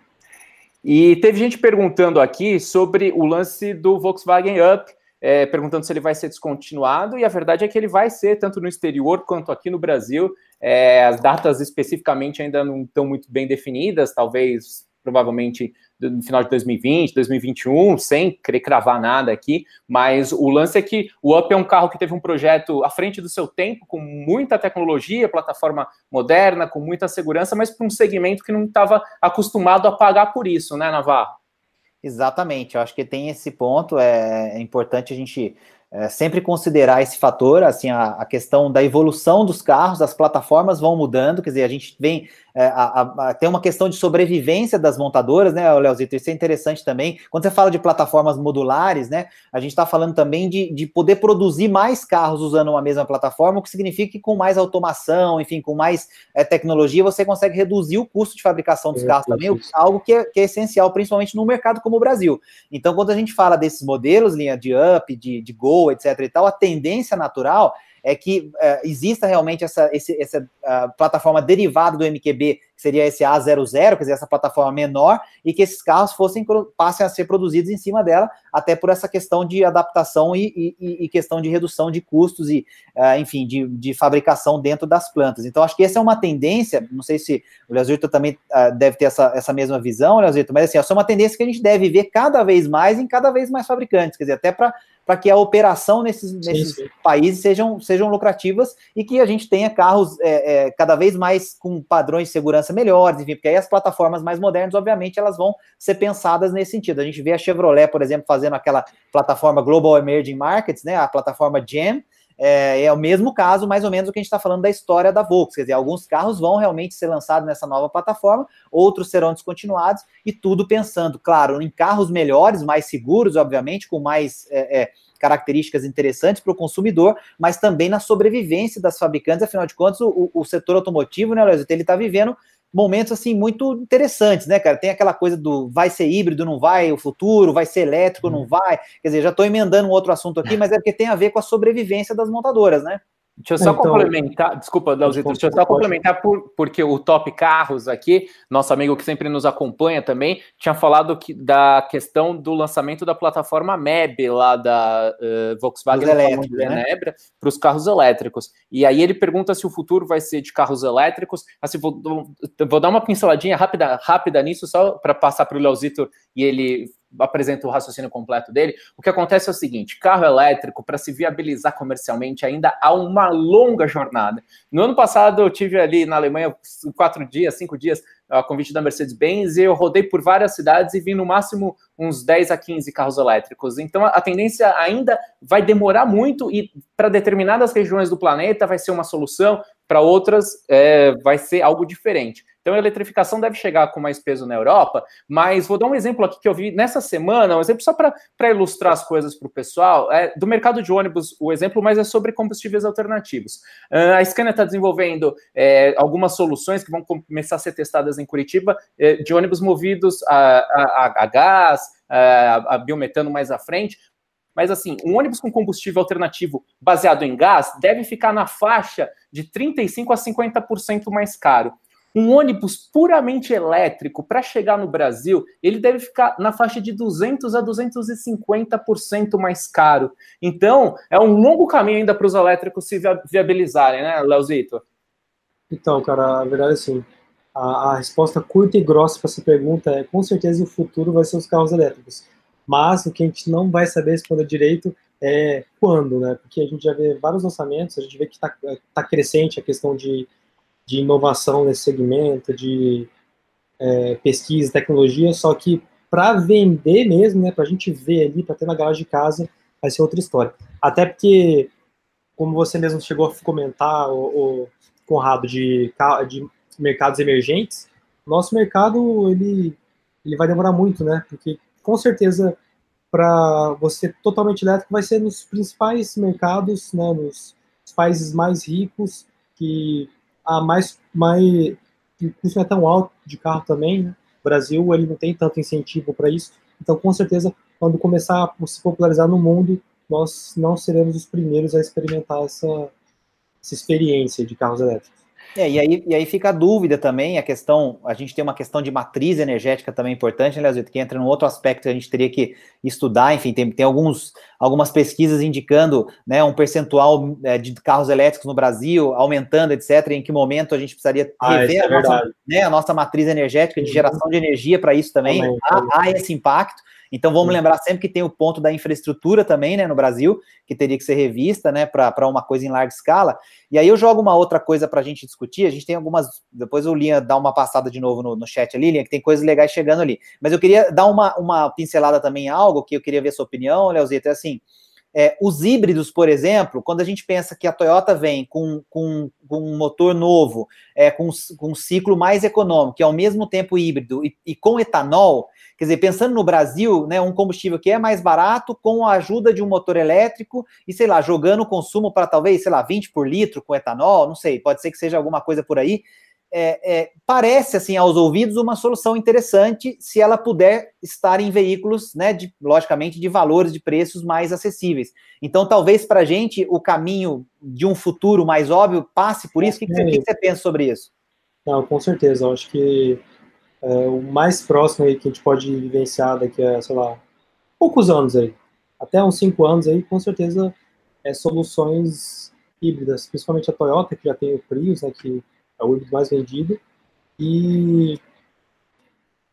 [SPEAKER 2] E teve gente perguntando aqui sobre o lance do Volkswagen Up, é, perguntando se ele vai ser descontinuado, e a verdade é que ele vai ser, tanto no exterior quanto aqui no Brasil. É, as datas especificamente ainda não estão muito bem definidas, talvez, provavelmente, no final de 2020, 2021, sem querer cravar nada aqui, mas o lance é que o Up é um carro que teve um projeto à frente do seu tempo, com muita tecnologia, plataforma moderna, com muita segurança, mas para um segmento que não estava acostumado a pagar por isso, né, Navarro?
[SPEAKER 1] Exatamente, eu acho que tem esse ponto, é, é importante a gente é, sempre considerar esse fator, assim, a, a, questão da evolução dos carros, as plataformas vão mudando, quer dizer, a gente vem, é, a, a, tem uma questão de sobrevivência das montadoras, né, Leozito, isso é interessante também, quando você fala de plataformas modulares, né, a gente está falando também de, de poder produzir mais carros usando uma mesma plataforma, o que significa que com mais automação, enfim, com mais é, tecnologia, você consegue reduzir o custo de fabricação dos é, carros também, algo que é, que é essencial, principalmente no mercado como o Brasil. Então, quando a gente fala desses modelos, linha de Up, de, de Gol, etc. e tal, a tendência natural é que uh, exista realmente essa, esse, essa uh, plataforma derivada do MQB, que seria esse A00, quer dizer, essa plataforma menor, e que esses carros fossem passem a ser produzidos em cima dela, até por essa questão de adaptação e, e, e questão de redução de custos e, uh, enfim, de, de, fabricação dentro das plantas. Então, acho que essa é uma tendência, não sei se o Leozito também deve ter essa, essa mesma visão, Leozito, mas assim, essa é uma tendência que a gente deve ver cada vez mais em cada vez mais fabricantes, quer dizer, até para para que a operação nesses, nesses sim. países sejam, sejam lucrativas e que a gente tenha carros é, é, cada vez mais com padrões de segurança melhores, enfim, porque aí as plataformas mais modernas, obviamente, elas vão ser pensadas nesse sentido. A gente vê a Chevrolet, por exemplo, fazendo aquela plataforma Global Emerging Markets, né, a plataforma GEM, é, é, o mesmo caso, mais ou menos, o que a gente está falando da história da Volkswagen. Quer dizer, alguns carros vão realmente ser lançados nessa nova plataforma, outros serão descontinuados, e tudo pensando, claro, em carros melhores, mais seguros, obviamente, com mais é, é, características interessantes para o consumidor, mas também na sobrevivência das fabricantes. Afinal de contas, o, o setor automotivo, né, Leozito, ele está vivendo momentos assim muito interessantes, né, cara? Tem aquela coisa do vai ser híbrido, não vai, o futuro, vai ser elétrico, não uhum. vai. Quer dizer, já estou emendando um outro assunto aqui, mas é porque tem a ver com a sobrevivência das montadoras, né?
[SPEAKER 2] Deixa eu só então, complementar, desculpa, Leozito, deixa eu só complementar por, porque o Top Carros aqui, nosso amigo que sempre nos acompanha também, tinha falado que, da questão do lançamento da plataforma MEB lá da uh, Volkswagen
[SPEAKER 1] elétrico, né?
[SPEAKER 2] para os carros elétricos. E aí ele pergunta se o futuro vai ser de carros elétricos. Assim, vou, vou dar uma pinceladinha rápida, rápida nisso, só para passar para o Leozito e ele apresenta o raciocínio completo dele. O que acontece é o seguinte: carro elétrico, para se viabilizar comercialmente, ainda há uma longa jornada. No ano passado, eu tive ali na Alemanha quatro dias, cinco dias, a convite da Mercedes-Benz, e eu rodei por várias cidades e vi no máximo uns 10 a 15 carros elétricos. Então, a tendência ainda vai demorar muito e para determinadas regiões do planeta vai ser uma solução, para outras é, vai ser algo diferente. Então a eletrificação deve chegar com mais peso na Europa, mas vou dar um exemplo aqui que eu vi nessa semana, um exemplo só para ilustrar as coisas para o pessoal. É, do mercado de ônibus, o exemplo, mas é sobre combustíveis alternativos. Uh, a Scania está desenvolvendo é, algumas soluções que vão começar a ser testadas em Curitiba é, de ônibus movidos a, a, a gás, a, a biometano mais à frente, mas assim, um ônibus com combustível alternativo baseado em gás deve ficar na faixa de 35% a 50% mais caro. Um ônibus puramente elétrico, para chegar no Brasil, ele deve ficar na faixa de 200 a 250% mais caro. Então, é um longo caminho ainda para os elétricos se viabilizarem, né, Leozito?
[SPEAKER 3] Então, cara, a verdade é assim, a, a resposta curta e grossa para essa pergunta é, com certeza, o futuro vai ser os carros elétricos. Mas o que a gente não vai saber responder direito é quando, né? Porque a gente já vê vários lançamentos, a gente vê que está tá crescente a questão de de inovação nesse segmento, de é, pesquisa, tecnologia, só que para vender mesmo, né, para a gente ver ali, para ter na garagem de casa, vai ser outra história. Até porque, como você mesmo chegou a comentar, o, o Conrado, de, de mercados emergentes, nosso mercado ele, ele vai demorar muito, né? Porque com certeza para você totalmente elétrico vai ser nos principais mercados, né, nos países mais ricos que a mais, mais o custo não é tão alto de carro também, né? O Brasil ele não tem tanto incentivo para isso, então com certeza quando começar a se popularizar no mundo, nós não seremos os primeiros a experimentar essa, essa experiência de carros elétricos.
[SPEAKER 1] É, e aí, e aí fica a dúvida também, a questão, a gente tem uma questão de matriz energética também importante, né, Leozito, que entra num outro aspecto que a gente teria que estudar, enfim, tem, tem alguns, algumas pesquisas indicando né, um percentual é, de carros elétricos no Brasil, aumentando, etc., em que momento a gente precisaria
[SPEAKER 3] ah, rever
[SPEAKER 1] é a, nossa, né, a, nossa, matriz energética de geração de energia para isso também, também, há, há esse impacto, então vamos lembrar sempre que tem o ponto da infraestrutura também, né, no Brasil, que teria que ser revista, né, para uma coisa em larga escala. E aí eu jogo uma outra coisa para a gente discutir. A gente tem algumas. Depois o Linha dá uma passada de novo no, no chat ali, Linha, que tem coisas legais chegando ali. Mas eu queria dar uma, uma pincelada também em algo que eu queria ver sua opinião, Leozito, é assim. É, os híbridos, por exemplo, quando a gente pensa que a Toyota vem com, com, com um motor novo, é, com, com um ciclo mais econômico, que é ao mesmo tempo híbrido e, e com etanol, Quer dizer, pensando no Brasil, né, um combustível que é mais barato, com a ajuda de um motor elétrico e, sei lá, jogando o consumo para talvez, sei lá, 20 por litro com etanol, não sei, pode ser que seja alguma coisa por aí. É, é, parece, assim, aos ouvidos, uma solução interessante se ela puder estar em veículos, né, de, logicamente, de valores, de preços mais acessíveis. Então, talvez para a gente o caminho de um futuro mais óbvio passe por isso. O que, que, você, que, você pensa sobre isso?
[SPEAKER 3] Não, com certeza. Eu acho que é, o mais próximo aí que a gente pode vivenciar daqui a, sei lá, poucos anos aí, até uns cinco anos aí, com certeza, é soluções híbridas, principalmente a Toyota, que já tem o Prius, né, que é o híbrido mais vendido, e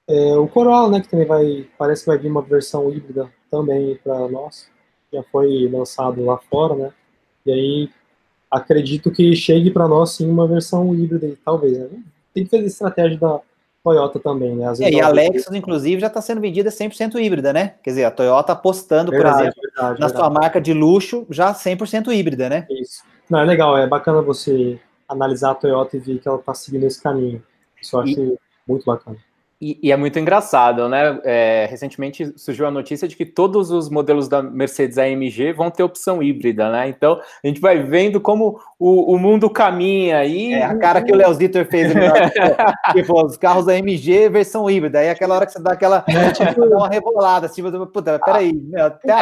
[SPEAKER 3] é, o Corolla, né, que também vai, parece que vai vir uma versão híbrida também para nós, já foi lançado lá fora, né, e aí acredito que chegue para nós sim uma versão híbrida, talvez, né? Tem que fazer estratégia da, Toyota também, né?
[SPEAKER 1] É, e a Lexus, inclusive, já está sendo vendida 100% híbrida, né? Quer dizer, a Toyota apostando, verdade, por exemplo, verdade, na verdade. sua marca de luxo, já 100% híbrida, né?
[SPEAKER 3] Isso. Não, é legal, é bacana você analisar a Toyota e ver que ela está seguindo esse caminho. Isso eu acho e... muito bacana.
[SPEAKER 2] E, e, é muito engraçado, né? É, recentemente surgiu a notícia de que todos os modelos da Mercedes AMG vão ter opção híbrida, né? Então a gente vai vendo como o, o mundo caminha aí.
[SPEAKER 1] É a cara que o Léo Zitter fez, né? tipo, os carros AMG versão híbrida. Aí aquela hora que você dá aquela tipo, dá uma rebolada, tipo, puta, peraí, até,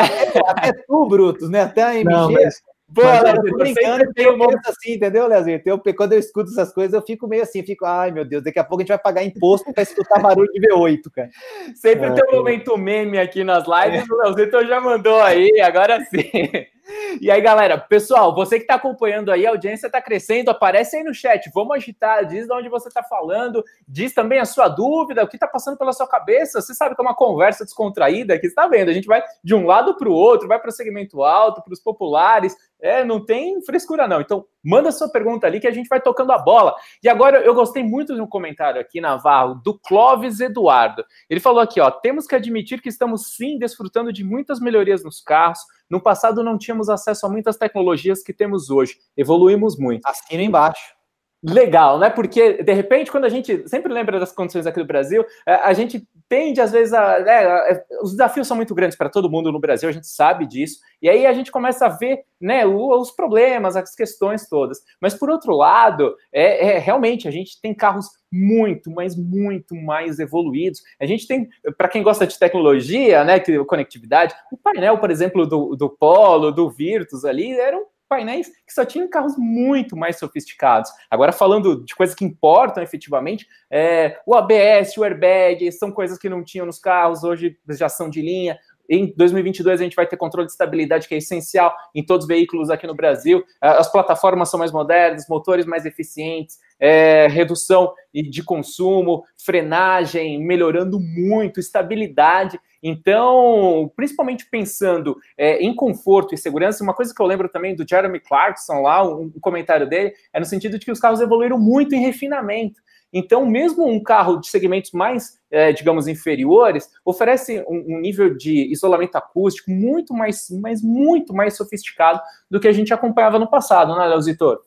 [SPEAKER 1] até tu, Brutus, né? Até a AMG. Não, mas Pô, Leozinho, brincando, tem um assim, entendeu, Leozinho? Eu, quando eu escuto essas coisas, eu fico meio assim, fico, ai meu Deus, daqui a pouco a gente vai pagar imposto para escutar barulho de V8, cara.
[SPEAKER 2] Sempre é, tem um momento meme aqui nas lives, é. o Leozinho então já mandou aí, agora sim. E aí, galera, pessoal, você que está acompanhando aí, a audiência está crescendo, aparece aí no chat, vamos agitar, diz de onde você está falando, diz também a sua dúvida, o que está passando pela sua cabeça. Você sabe que é uma conversa descontraída que está vendo, a gente vai de um lado para o outro, vai para o segmento alto, para os populares, é, não tem frescura não. Então, manda sua pergunta ali que a gente vai tocando a bola. E agora eu gostei muito de um comentário aqui, Navarro, do Clóvis Eduardo. Ele falou aqui, ó, temos que admitir que estamos sim desfrutando de muitas melhorias nos carros. No passado não tínhamos acesso a muitas tecnologias que temos hoje. Evoluímos muito.
[SPEAKER 1] Assina embaixo
[SPEAKER 2] legal, né? Porque, de repente, quando a gente sempre lembra das condições aqui do Brasil, é, a gente tende, às vezes, a. Né, os desafios são muito grandes para todo mundo no Brasil, a gente sabe disso, e aí a gente começa a ver né, os problemas, as questões todas. Mas, por outro lado, é, é realmente a gente tem carros muito, mas muito mais evoluídos. A gente tem, para quem gosta de tecnologia, né, que conectividade, o painel, por exemplo, do, do Polo, do Virtus ali, eram painéis que só tinham carros muito mais sofisticados. Agora, falando de coisas que importam efetivamente, é, o ABS, o airbag, são coisas que não tinham nos carros, hoje já são de linha. Em 2022 a gente vai ter controle de estabilidade que é essencial em todos os veículos aqui no Brasil. As plataformas são mais modernas, motores mais eficientes, é, redução de consumo, frenagem melhorando muito, estabilidade. Então, principalmente pensando é, em conforto e segurança, uma coisa que eu lembro também do Jeremy Clarkson lá, um, um comentário dele, é no sentido de que os carros evoluíram muito em refinamento. Então, mesmo um carro de segmentos mais, é, digamos, inferiores, oferece um, um, nível de isolamento acústico muito mais, mas muito mais sofisticado do que a gente acompanhava no passado, né, Leozitor?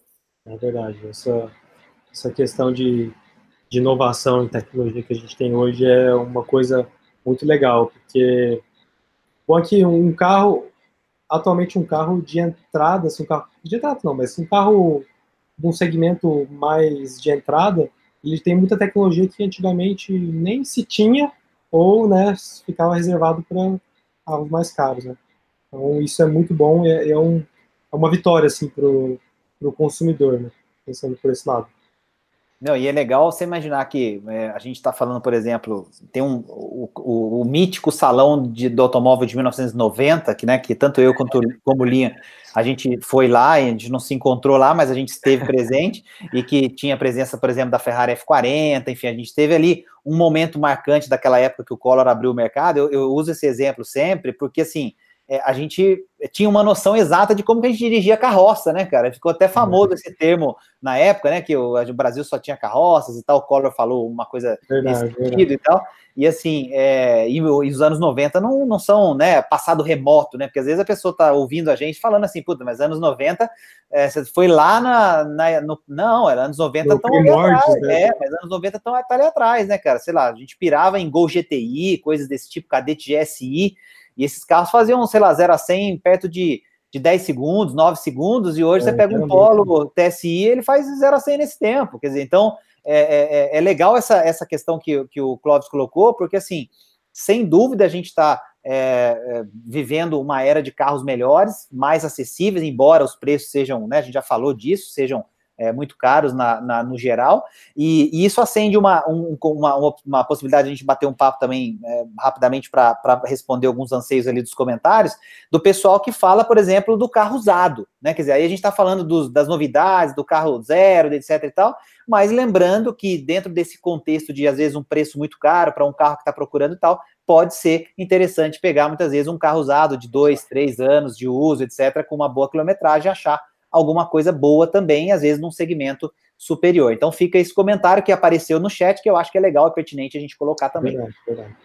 [SPEAKER 3] É verdade. Essa, essa questão de, de inovação em tecnologia que a gente tem hoje é uma coisa muito legal, porque bom aqui um carro atualmente um carro de entrada, assim, um carro de entrada não, mas um carro de um segmento mais de entrada, ele tem muita tecnologia que antigamente nem se tinha ou né, ficava reservado para carros mais caros. Né? Então isso é muito bom e é, é, um, é uma vitória assim, para o consumidor, né? pensando por esse lado.
[SPEAKER 1] Não, e é legal você imaginar que é, a gente está falando, por exemplo, tem um, o, o, o, mítico salão de, do automóvel de 1990, que, né, que tanto eu quanto como Linha, a gente foi lá, a gente não se encontrou lá, mas a gente esteve presente, e que tinha presença, por exemplo, da Ferrari F40, enfim, a gente teve ali um momento marcante daquela época que o Collor abriu o mercado, eu, eu uso esse exemplo sempre, porque assim, é, a gente tinha uma noção exata de como que a gente dirigia carroça, né, cara? Ficou até famoso uhum. esse termo na época, né? Que o, o Brasil só tinha carroças e tal. O Collor falou uma coisa verdade, nesse sentido verdade. e tal. E assim, é, e, e, os anos 90 não, não são né, passado remoto, né? Porque às vezes a pessoa tá ouvindo a gente falando assim, puta, mas anos 90, é, você foi lá na. na no, não, era anos 90 estão ali atrás. Né? É, mas anos 90 estão ali atrás, né, cara? Sei lá, a gente pirava em Gol GTI, coisas desse tipo, cadete GSI. E esses carros faziam, sei lá, 0 a 100 perto de, de 10 segundos, 9 segundos, e hoje é, você pega um Polo TSI, ele faz 0 a 100 nesse tempo. Quer dizer, então é, é, é, é legal essa, essa questão que, que o Clóvis colocou, porque assim, sem dúvida a gente está é, é, vivendo uma era de carros melhores, mais acessíveis, embora os preços sejam, né, a gente já falou disso, sejam é, muito caros na, na, no geral, e, e isso acende uma, um, uma, uma, possibilidade de a gente bater um papo também é, rapidamente para responder alguns anseios ali dos comentários, do pessoal que fala, por exemplo, do carro usado, né? Quer dizer, aí a gente está falando dos, das novidades, do carro zero, etc e tal, mas lembrando que dentro desse contexto de, às vezes, um preço muito caro para um carro que está procurando e tal, pode ser interessante pegar muitas vezes um carro usado de dois, três anos de uso, etc., com uma boa quilometragem, achar alguma coisa boa também, às vezes num segmento superior. Então fica esse comentário que apareceu no chat, que eu acho que é legal e pertinente a gente colocar também. Verdade, verdade.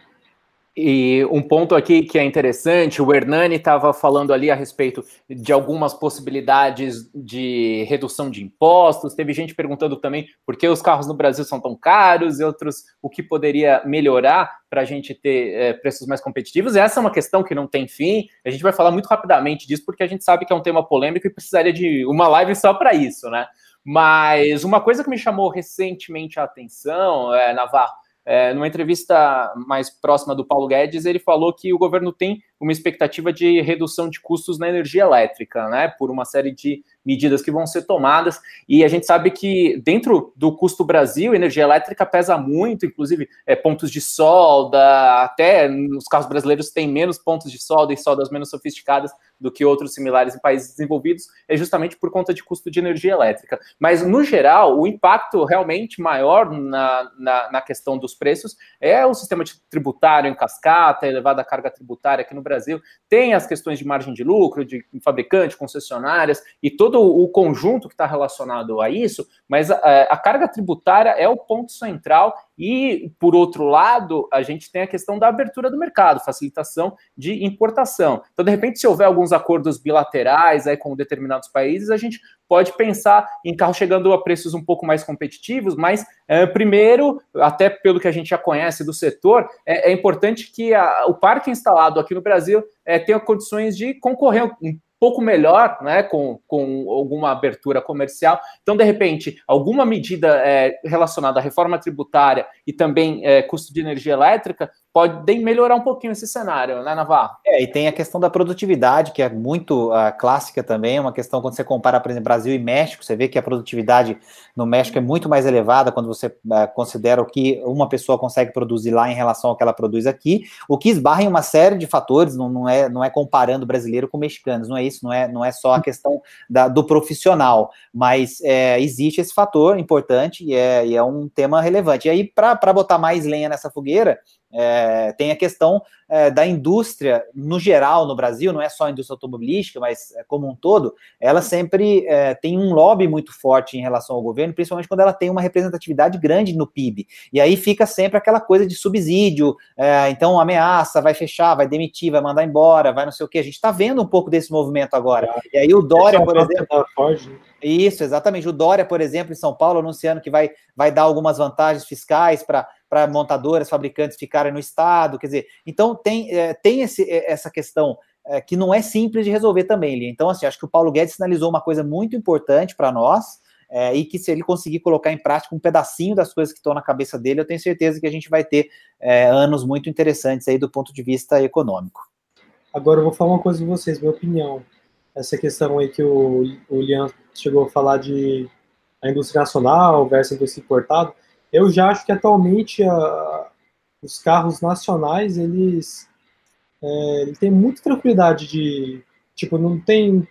[SPEAKER 2] E um ponto aqui que é interessante, o Hernani estava falando ali a respeito de algumas possibilidades de redução de impostos. Teve gente perguntando também por que os carros no Brasil são tão caros e outros o que poderia melhorar para a gente ter é, preços mais competitivos. Essa é uma questão que não tem fim. A gente vai falar muito rapidamente disso porque a gente sabe que é um tema polêmico e precisaria de uma live só para isso, né? Mas uma coisa que me chamou recentemente a atenção, é, Navarro, é, numa entrevista mais próxima do Paulo Guedes, ele falou que o governo tem uma expectativa de redução de custos na energia elétrica, né, por uma série de medidas que vão ser tomadas. E a gente sabe que dentro do custo Brasil, energia elétrica pesa muito, inclusive é, pontos de solda, até nos carros brasileiros tem menos pontos de solda e soldas menos sofisticadas do que outros similares em países desenvolvidos, é justamente por conta de custo de energia elétrica. Mas, no geral, o impacto realmente maior na, na, na questão dos preços é o sistema tributário em cascata, elevada carga tributária aqui no Brasil, tem as questões de margem de lucro, de fabricante, concessionárias e todo o conjunto que está relacionado a isso, mas a, a carga tributária é o ponto central e, por outro lado, a gente tem a questão da abertura do mercado, facilitação de importação. Então, de repente, se houver alguns acordos bilaterais aí com determinados países, a gente pode pensar em carro chegando a preços um pouco mais competitivos, mas é, primeiro, até pelo que a gente já conhece do setor, é, é importante que a, o parque instalado aqui no Brasil é, tenha condições de concorrer pouco melhor, né, com, com alguma abertura comercial. Então, de repente, alguma medida é, relacionada à reforma tributária e também é, custo de energia elétrica podem melhorar um pouquinho esse cenário, né, Navarro?
[SPEAKER 1] É, e tem a questão da produtividade, que é muito uh, clássica também, uma questão quando você compara, por exemplo, Brasil e México, você vê que a produtividade no México é muito mais elevada quando você uh, considera o que uma pessoa consegue produzir lá em relação ao que ela produz aqui, o que esbarra em uma série de fatores, não, não, é, não é comparando brasileiro com mexicanos, não é isso, não é, não é só a questão da, do profissional, mas é, existe esse fator importante e é, e é um tema relevante. E aí, para botar mais lenha nessa fogueira, é, tem a questão é, da indústria no geral no Brasil, não é só a indústria automobilística, mas é, como um todo, ela sempre é, tem um lobby muito forte em relação ao governo, principalmente quando ela tem uma representatividade grande no PIB. E aí fica sempre aquela coisa de subsídio, é, então ameaça, vai fechar, vai demitir, vai mandar embora, vai não sei o que. A gente está vendo um pouco desse movimento agora. E aí o Dória, por exemplo. Isso, exatamente. O Dória, por exemplo, em São Paulo, anunciando que vai, vai dar algumas vantagens fiscais para para montadoras, fabricantes ficarem no estado, quer dizer, então tem, é, tem esse, é, essa questão é, que não é simples de resolver também, Lia. Então, assim, acho que o Paulo Guedes sinalizou uma coisa muito importante para nós, é, e que se ele conseguir colocar em prática um pedacinho das coisas que estão na cabeça dele, eu tenho certeza que a gente vai ter é, anos muito interessantes aí do ponto de vista econômico.
[SPEAKER 3] Agora eu vou falar uma coisa com vocês, minha opinião. Essa questão aí que o, o Lian chegou a falar de a indústria nacional versus a indústria importada, eu já acho que atualmente a, os carros nacionais, eles, é, têm muita tranquilidade de, tipo, não tem,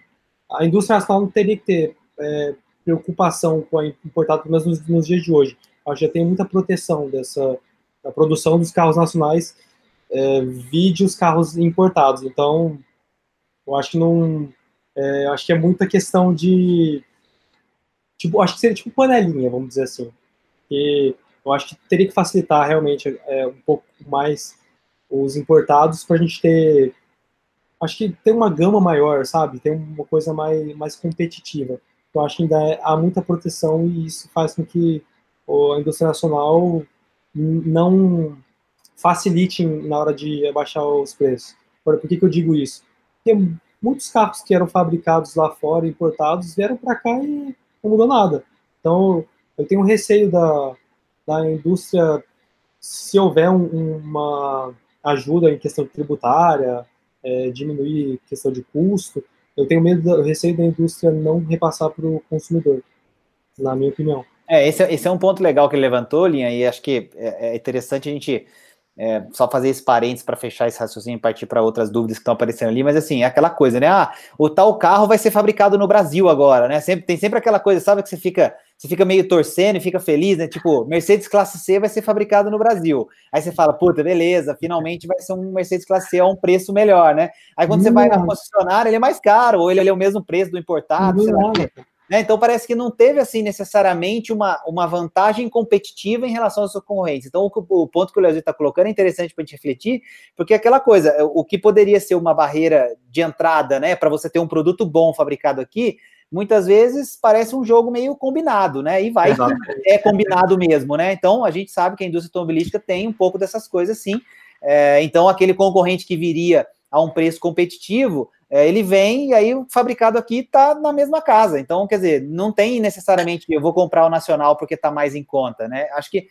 [SPEAKER 3] a indústria nacional não teria que ter é, preocupação com a importada, pelo menos nos, nos, dias de hoje. Eu já tem muita proteção dessa, da produção dos carros nacionais, é, vide os carros importados. Então, eu acho que não, é, acho que é muita questão de, tipo, acho que seria tipo panelinha, vamos dizer assim porque eu acho que teria que facilitar realmente é, um pouco mais os importados para a gente ter, acho que tem uma gama maior, sabe? Tem uma coisa mais, mais competitiva. Eu acho que ainda é, há muita proteção e isso faz com que a indústria nacional não facilite na hora de abaixar os preços. Por que, que eu digo isso? Porque muitos carros que eram fabricados lá fora, importados, vieram para cá e não mudou nada. Então, eu tenho receio da, da indústria, se houver um, uma ajuda em questão tributária, é, diminuir questão de custo, eu tenho medo, do receio da indústria não repassar para o consumidor, na minha opinião.
[SPEAKER 1] É esse, é, esse é um ponto legal que ele levantou, Linha, e acho que é, é interessante a gente é, só fazer esse parênteses para fechar esse raciocínio e partir para outras dúvidas que estão aparecendo ali, mas assim, é aquela coisa, né? Ah, o tal carro vai ser fabricado no Brasil agora, né? Sempre, tem sempre aquela coisa, sabe, que você fica, você fica meio torcendo e fica feliz, né? Tipo, Mercedes Classe C vai ser fabricado no Brasil. Aí você fala, puta, beleza, finalmente vai ser um Mercedes Classe C a um preço melhor, né? Aí quando você vai na concessionária, ele é mais caro, ou ele é o mesmo preço do importado, sei lá. Né? Então parece que não teve assim necessariamente uma, uma vantagem competitiva em relação aos seus concorrentes. Então o, o ponto que o Leozito está colocando é interessante para a gente refletir, porque é aquela coisa, o que poderia ser uma barreira de entrada, né, para você ter um produto bom fabricado aqui, muitas vezes parece um jogo meio combinado, né? E vai é combinado mesmo, né? Então a gente sabe que a indústria automobilística tem um pouco dessas coisas, sim. É, então aquele concorrente que viria a um preço competitivo é, ele vem e aí o fabricado aqui está na mesma casa. Então, quer dizer, não tem necessariamente eu vou comprar o nacional porque está mais em conta, né? Acho que,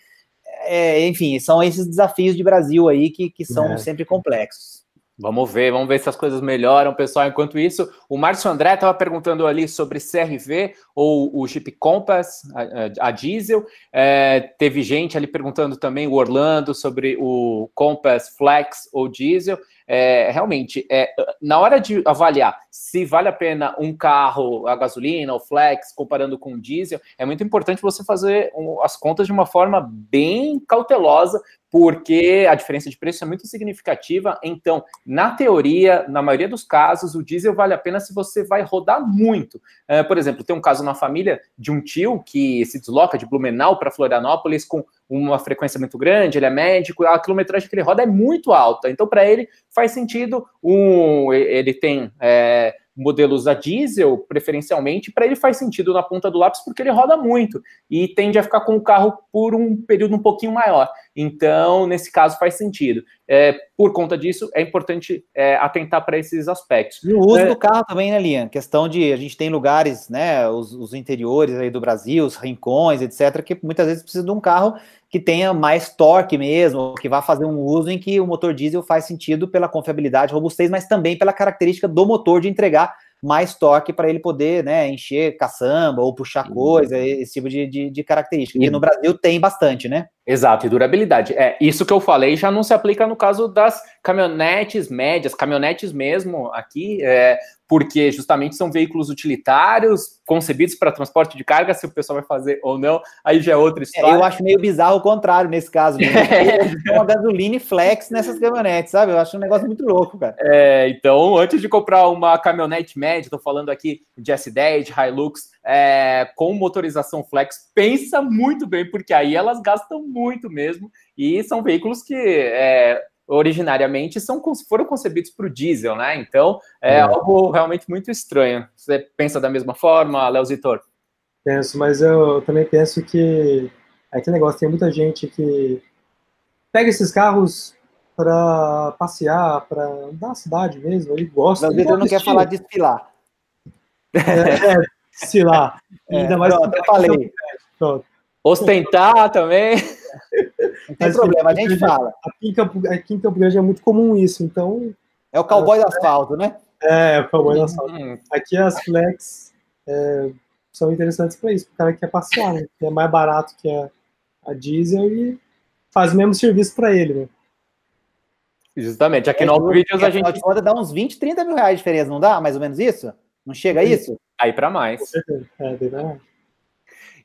[SPEAKER 1] é, enfim, são esses desafios de Brasil aí que, que são é. sempre complexos.
[SPEAKER 2] Vamos ver, vamos ver se as coisas melhoram, pessoal. Enquanto isso, o Márcio André estava perguntando ali sobre CRV ou o Jeep Compass, a, a diesel. É, teve gente ali perguntando também, o Orlando, sobre o Compass Flex ou diesel é, realmente, é, na hora de avaliar se vale a pena um carro a gasolina ou flex comparando com diesel, é muito importante você fazer as contas de uma forma bem cautelosa, porque a diferença de preço é muito significativa. Então, na teoria, na maioria dos casos, o diesel vale a pena se você vai rodar muito. É, por exemplo, tem um caso na família de um tio que se desloca de Blumenau para Florianópolis com uma frequência muito grande, ele é médico, a quilometragem que ele roda é muito alta. Então, para ele, faz sentido um. Ele tem. É, modelos a diesel, preferencialmente, para ele faz sentido na ponta do lápis porque ele roda muito e tende a ficar com o carro por um período um pouquinho maior. Então, nesse caso, faz sentido. É, por conta disso, é importante é, atentar para esses aspectos.
[SPEAKER 1] E o uso
[SPEAKER 2] é,
[SPEAKER 1] do carro também, né, Lian? Questão de a gente tem lugares, né, os, os interiores aí do Brasil, os rincões, etc., que muitas vezes precisa de um carro que tenha mais torque mesmo, que vá fazer um uso em que o motor diesel faz sentido pela confiabilidade, robustez, mas também pela característica do motor de entregar mais torque para ele poder né, encher caçamba ou puxar coisa, esse tipo de, de, de característica. E no Brasil tem bastante, né?
[SPEAKER 2] Exato, e durabilidade. É, isso que eu falei já não se aplica no caso das caminhonetes médias, caminhonetes mesmo aqui, é, porque justamente são veículos utilitários, concebidos para transporte de carga, se o pessoal vai fazer ou não, aí já é outra história.
[SPEAKER 1] É, eu acho meio bizarro o contrário nesse caso. Né? É. uma gasolina flex nessas caminhonetes, sabe? Eu acho um negócio muito louco, cara.
[SPEAKER 2] É, então, antes de comprar uma caminhonete média, estou falando aqui de S10, de Hilux, é, com motorização flex, pensa muito bem, porque aí elas gastam muito mesmo, e são veículos que é, originariamente são, foram concebidos para o diesel, né? Então é, é, algo realmente muito estranho. Você pensa da mesma forma, Léo Zitor?
[SPEAKER 3] Penso, mas eu também penso que é aquele negócio, tem muita gente que pega esses carros para passear, para andar na cidade mesmo, ele gosta.
[SPEAKER 1] Mas ele não quer falar de desfilar.
[SPEAKER 3] É, é desfilar.
[SPEAKER 1] É, Ainda mais pronto, eu falei.
[SPEAKER 2] Pronto. Ostentar também.
[SPEAKER 1] Não tem Mas, problema, a gente fala.
[SPEAKER 3] Aqui em, Campo, aqui em Campo Grande é muito comum isso, então.
[SPEAKER 1] É o cowboy é, do asfalto, né?
[SPEAKER 3] É, é o cowboy do asfalto. Hum. Aqui as flex é, são interessantes para isso, o cara quer passear, né? Que é mais barato que a, a diesel e faz o mesmo serviço para ele, né?
[SPEAKER 2] Justamente, aqui é, no vídeos a gente.
[SPEAKER 1] Pode dar uns 20, 30 mil reais de diferença, não dá? Mais ou menos isso? Não chega a isso?
[SPEAKER 2] Aí para mais. É, mais.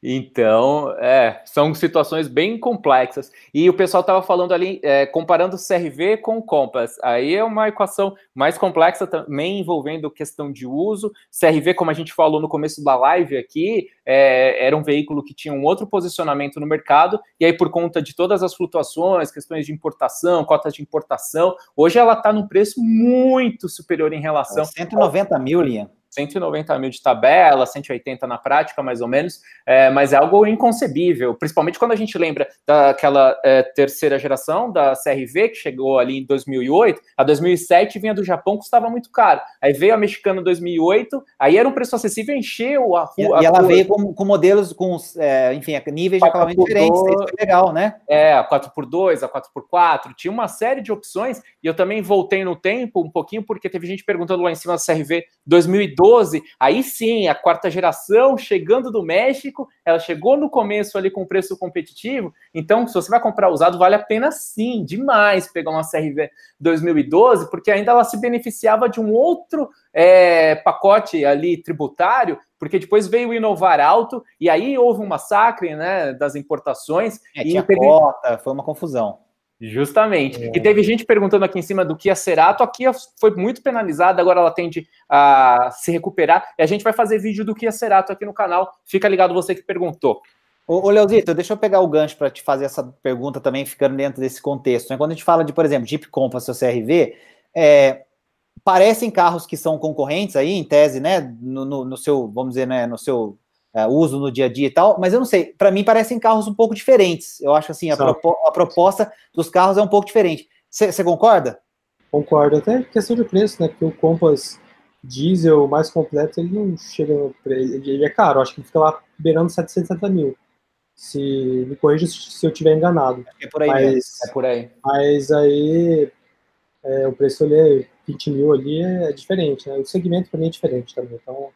[SPEAKER 2] Então, é, são situações bem complexas. E o pessoal estava falando ali, é, comparando CRV com o Compass. Aí é uma equação mais complexa também envolvendo questão de uso. CRV, como a gente falou no começo da live aqui, é, era um veículo que tinha um outro posicionamento no mercado, e aí, por conta de todas as flutuações, questões de importação, cotas de importação, hoje ela está num preço muito superior em relação.
[SPEAKER 1] 190 mil, Lian.
[SPEAKER 2] 190 mil de tabela, 180 na prática, mais ou menos, é, mas é algo inconcebível, principalmente quando a gente lembra daquela é, terceira geração da CRV, que chegou ali em 2008, a 2007 vinha do Japão, custava muito caro, aí veio a mexicana em 2008, aí era um preço acessível, encheu a
[SPEAKER 1] rua. E, e ela veio com, com, modelos, com, é, enfim, níveis de acabamento diferentes, isso foi legal, né?
[SPEAKER 2] É, a 4x2, a 4x4, tinha uma série de opções, e eu também voltei no tempo um pouquinho, porque teve gente perguntando lá em cima da CRV 2012, 2012, aí sim, a quarta geração chegando do México, ela chegou no começo ali com preço competitivo, então se você vai comprar usado, vale a pena sim, demais pegar uma CRV 2012, porque ainda ela se beneficiava de um outro é, pacote ali tributário, porque depois veio o Inovar Alto, e aí houve um massacre né, das importações.
[SPEAKER 1] É, e tinha teve... cota, foi uma confusão.
[SPEAKER 2] Justamente. É. E teve gente perguntando aqui em cima do Kia Cerato. A Kia foi muito penalizada, agora ela tende a se recuperar. E a gente vai fazer vídeo do Kia Cerato aqui no canal. Fica ligado você que perguntou.
[SPEAKER 1] Ô, ô Leozito, deixa eu pegar o gancho para te fazer essa pergunta também, ficando dentro desse contexto. Né? Quando a gente fala de, por exemplo, Jeep Compass ou CRV, é, parecem carros que são concorrentes aí, em tese, né, no, no, no seu, vamos dizer, né, no seu é, uso no dia a dia e tal, mas eu não sei, para mim parecem carros um pouco diferentes. Eu acho assim, a, propo a proposta dos carros é um pouco diferente. Você concorda?
[SPEAKER 3] Concordo, até questão de preço, né? Porque o Compass diesel mais completo, ele não chega no preço, ele é caro, acho que fica lá beirando 770 mil. Se me corrija se eu estiver enganado.
[SPEAKER 1] É por aí,
[SPEAKER 3] mas,
[SPEAKER 1] é por aí.
[SPEAKER 3] Mas aí é, o preço ali, 20 mil ali é diferente, né? O segmento também é diferente também. Então,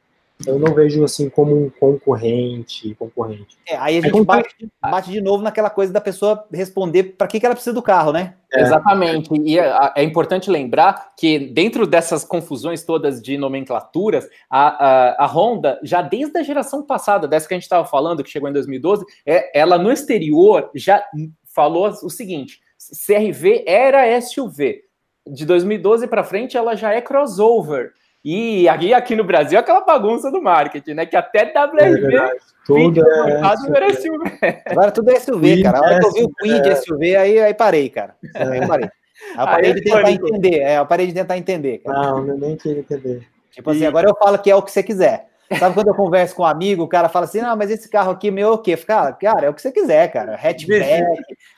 [SPEAKER 3] eu não vejo assim como um concorrente, concorrente.
[SPEAKER 1] É, aí a gente bate, bate, de novo naquela coisa da pessoa responder para que, que ela precisa do carro, né?
[SPEAKER 2] É. Exatamente. E é, é, importante lembrar que dentro dessas confusões todas de nomenclaturas, a, a, a Honda, já desde a geração passada, dessa que a gente estava falando, que chegou em 2012, é, ela no exterior já falou o seguinte: CRV era SUV. De 2012 para frente, ela já é crossover. E aqui, aqui no Brasil, aquela bagunça do marketing, né? Que até WRV
[SPEAKER 3] é tudo é
[SPEAKER 1] SUV. Agora tudo é SUV, cara. A hora que eu vi o Queen de SUV, aí, aí parei, cara. Aí eu parei. Aí eu parei de tentar entender. É, eu parei de tentar entender.
[SPEAKER 3] Cara. Não, nem queria entender.
[SPEAKER 1] Tipo assim, agora eu falo que é o que você quiser. Sabe quando eu converso com um amigo, o cara fala assim, não, mas esse carro aqui meu é o quê? Cara, cara, é o que você quiser, cara. Hatchback,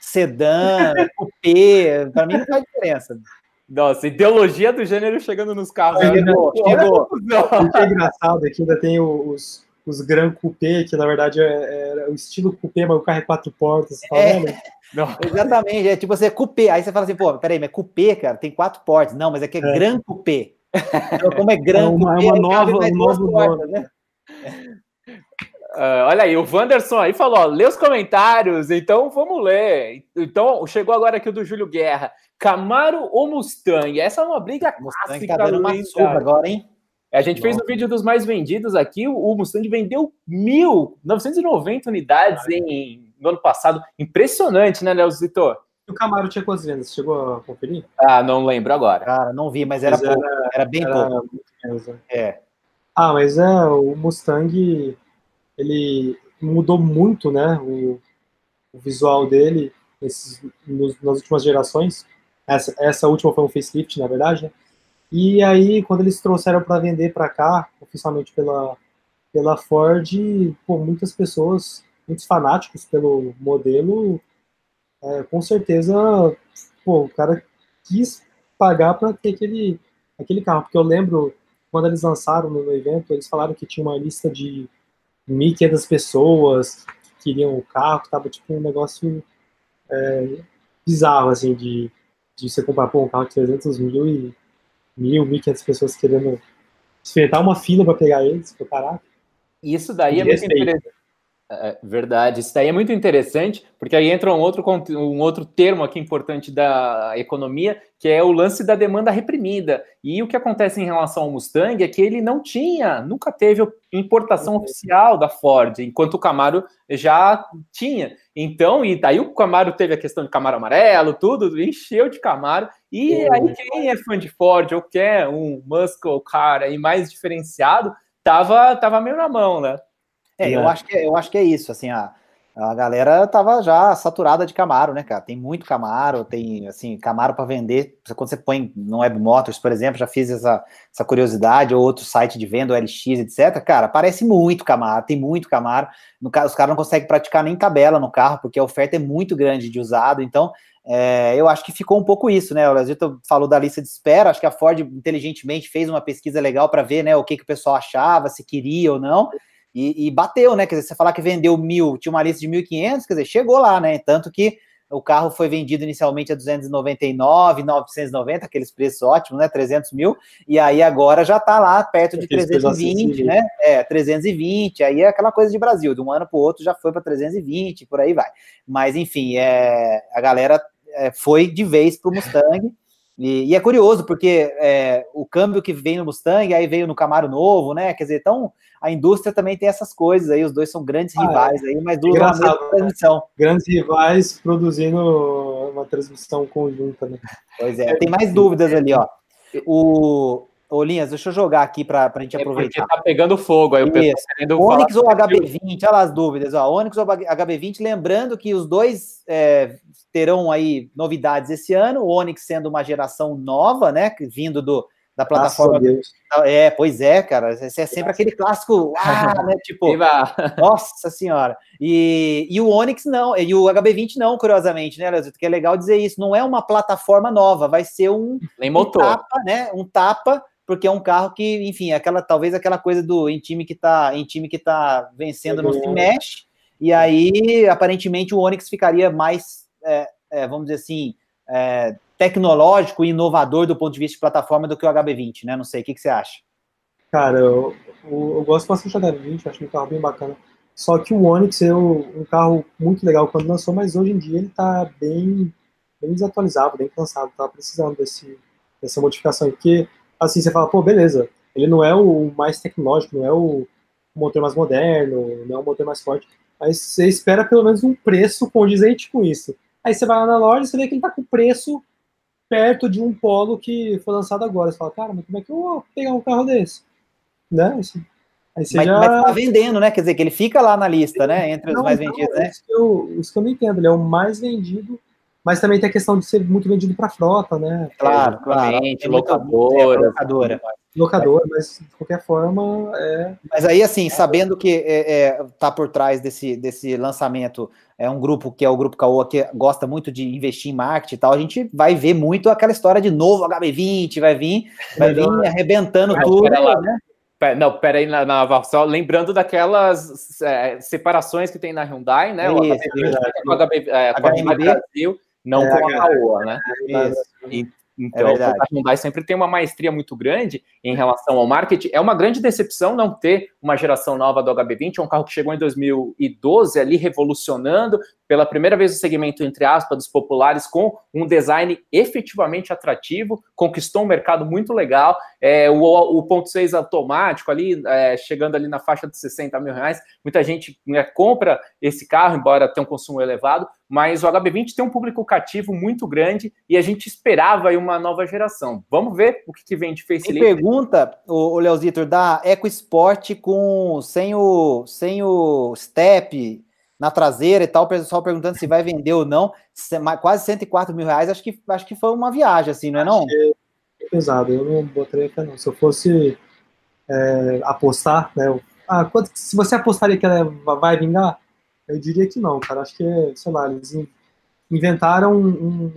[SPEAKER 1] sedã, coupé, para mim não faz diferença.
[SPEAKER 2] Nossa, ideologia do gênero chegando nos carros. Né?
[SPEAKER 3] Chegou, chegou. O que é engraçado é que ainda tem os, os Gran Coupé, que na verdade é, é o estilo coupé, mas o carro é quatro portas, tá
[SPEAKER 1] é. Não. Exatamente, é tipo você, coupé, aí você fala assim, pô, peraí, mas coupé, cara, tem quatro portas. Não, mas aqui é, é. Gran Coupé. Então, como é Gran
[SPEAKER 3] é uma,
[SPEAKER 1] Coupé,
[SPEAKER 3] é uma nova, um novo portas, né?
[SPEAKER 2] Uh, olha aí, o Wanderson aí falou: ó, lê os comentários, então vamos ler. Então, chegou agora aqui o do Júlio Guerra. Camaro ou Mustang? Essa é uma briga
[SPEAKER 1] Mustang clássica. Tá dando uma surra agora, hein?
[SPEAKER 2] A gente Nossa. fez o um vídeo dos mais vendidos aqui. O Mustang vendeu 1.990 unidades em, no ano passado. Impressionante, né, Leozito?
[SPEAKER 3] E o Camaro tinha quantas vendas? Chegou a conferir?
[SPEAKER 2] Ah, não lembro agora.
[SPEAKER 1] Cara, não vi, mas era, mas pouco, era, era bem era pouco. Menos,
[SPEAKER 3] né? É. Ah, mas é, o Mustang, ele mudou muito, né, o, o visual dele nesses, nos, nas últimas gerações. Essa, essa última foi um facelift, na verdade, né? E aí, quando eles trouxeram para vender para cá, oficialmente pela, pela Ford, pô, muitas pessoas, muitos fanáticos pelo modelo, é, com certeza, pô, o cara quis pagar para ter aquele, aquele carro. Porque eu lembro, quando eles lançaram no evento, eles falaram que tinha uma lista de 1.500 pessoas que queriam o carro, que tava tipo um negócio é, bizarro, assim, de, de você comprar pô, um carro de 300 mil e mil, mil quinhentas pessoas querendo enfrentar uma fila para pegar eles, pô, caraca.
[SPEAKER 2] Isso daí é muito interessante. É, verdade, isso daí é muito interessante, porque aí entra um outro, um outro termo aqui importante da economia, que é o lance da demanda reprimida. E o que acontece em relação ao Mustang é que ele não tinha, nunca teve importação uhum. oficial da Ford, enquanto o Camaro já tinha. Então, e daí o Camaro teve a questão de Camaro amarelo, tudo, encheu de Camaro. E aí quem é fã de Ford ou quer um muscle car aí mais diferenciado, tava, tava meio na mão, né?
[SPEAKER 1] É, eu, acho que, é, eu acho que é isso, assim, a, a galera tava já saturada de Camaro, né, cara? Tem muito Camaro, tem, assim, Camaro para vender. Quando você põe no Web Motors, por exemplo, já fiz essa, essa curiosidade, ou outro site de venda, LX, etc. Cara, parece muito Camaro, tem muito Camaro. No, os caras não conseguem praticar nem tabela no carro, porque a oferta é muito grande de usado. Então, é, eu acho que ficou um pouco isso, né? O Lazito falou da lista de espera, acho que a Ford inteligentemente fez uma pesquisa legal para ver né, o que, que o pessoal achava, se queria ou não. E, e, bateu, né? Quer dizer, você falar que vendeu mil, tinha uma lista de 1.500, quer dizer, chegou lá, né? Tanto que o carro foi vendido inicialmente a 299, 990, aqueles preços ótimos, né? 300 mil, e aí agora já tá lá perto de 320, né? É, 320, aí é aquela coisa de Brasil, de um ano para o outro já foi para 320, por aí vai. Mas enfim, é, a galera é, foi de vez para o Mustang. E, e, é curioso, porque é, o câmbio que vem no Mustang, aí veio no Camaro novo, né? Quer dizer, então a indústria também tem essas coisas aí, os dois são grandes ah, rivais é. aí, mas duram a mesma
[SPEAKER 3] né? transmissão. Grandes rivais produzindo uma transmissão conjunta, né?
[SPEAKER 1] Pois é, tem mais dúvidas ali, ó. O, Ô, Linhas, deixa eu jogar aqui para a gente é aproveitar.
[SPEAKER 2] Porque tá pegando fogo aí o
[SPEAKER 1] pessoal querendo Onix ou HB20, olha lá as dúvidas, ó. Onix ou HB20, lembrando que os dois é, terão aí novidades esse ano, o Onix sendo uma geração nova, né, vindo do, da plataforma. É, pois é, cara. Esse é sempre aquele clássico, ah, né? Tipo, nossa senhora. E, e o Onix não, e o HB20 não, curiosamente, né, Leozito? Que é legal dizer isso. Não é uma plataforma nova, vai ser um,
[SPEAKER 2] Nem motor.
[SPEAKER 1] um tapa, né? Um tapa porque é um carro que, enfim, é aquela talvez aquela coisa do em time que tá em time que tá vencendo não se mexe. E aí, aparentemente, o Onix ficaria mais, é, é, vamos dizer assim, é, tecnológico e inovador do ponto de vista de plataforma do que o HB20, né? Não sei, o que, que você acha?
[SPEAKER 3] Cara, eu, eu, eu gosto bastante do HB20, acho um carro bem bacana. Só que o Onix é um carro muito legal quando lançou, mas hoje em dia ele tá bem, bem desatualizado, bem cansado, tá precisando desse, dessa modificação. Porque assim, você fala, pô, beleza, ele não é o mais tecnológico, não é o motor mais moderno, não é o motor mais forte, mas você espera pelo menos um preço condizente com isso. Aí você vai lá na loja e você vê que ele tá com preço perto de um polo que foi lançado agora. Você fala, cara, mas como é que eu vou pegar um carro desse? Né?
[SPEAKER 1] Aí você mas, já... mas tá vendendo, né? Quer dizer, que ele fica lá na lista, né? Entre não, os mais não, vendidos, né?
[SPEAKER 3] Isso que, eu, isso que eu não entendo, ele é o mais vendido mas também tem a questão de ser muito vendido para frota, né?
[SPEAKER 1] Claro, claro.
[SPEAKER 2] locadora.
[SPEAKER 1] locadora.
[SPEAKER 3] locador, mas de qualquer forma é.
[SPEAKER 1] Mas aí, assim, sabendo que é, é, tá por trás desse, desse lançamento é um grupo que é o grupo Caoa que gosta muito de investir em marketing e tal, a gente vai ver muito aquela história de novo HB20, vai vir, vai vir arrebentando tudo, né?
[SPEAKER 2] Não, peraí, na, na, só lembrando daquelas é, separações que tem na Hyundai, né? Isso, o HB20 é com, HB, é, com a Brasil, não é, com a Caoa, né? Isso. Então, é a Hyundai sempre tem uma maestria muito grande em relação ao marketing. É uma grande decepção não ter uma geração nova do HB20, é um carro que chegou em 2012 ali revolucionando pela primeira vez o segmento, entre aspas, dos populares, com um design efetivamente atrativo, conquistou um mercado muito legal. É, o, o ponto 6 automático ali, é, chegando ali na faixa de 60 mil reais. Muita gente né, compra esse carro, embora tenha um consumo elevado, mas o HB20 tem um público cativo muito grande e a gente esperava aí uma nova geração. Vamos ver o que, que vem de facelift.
[SPEAKER 1] Tem pergunta, o, o Leozitor, da EcoSport com sem o, sem o step na traseira e tal, o pessoal perguntando se vai vender ou não, quase 104 mil reais, acho que, acho que foi uma viagem, assim, não é não?
[SPEAKER 3] É pesado, eu não botaria não. Se eu fosse é, apostar, né, ah, quanto, se você apostaria que ela vai vingar, eu diria que não, cara, acho que, sei lá, eles inventaram um,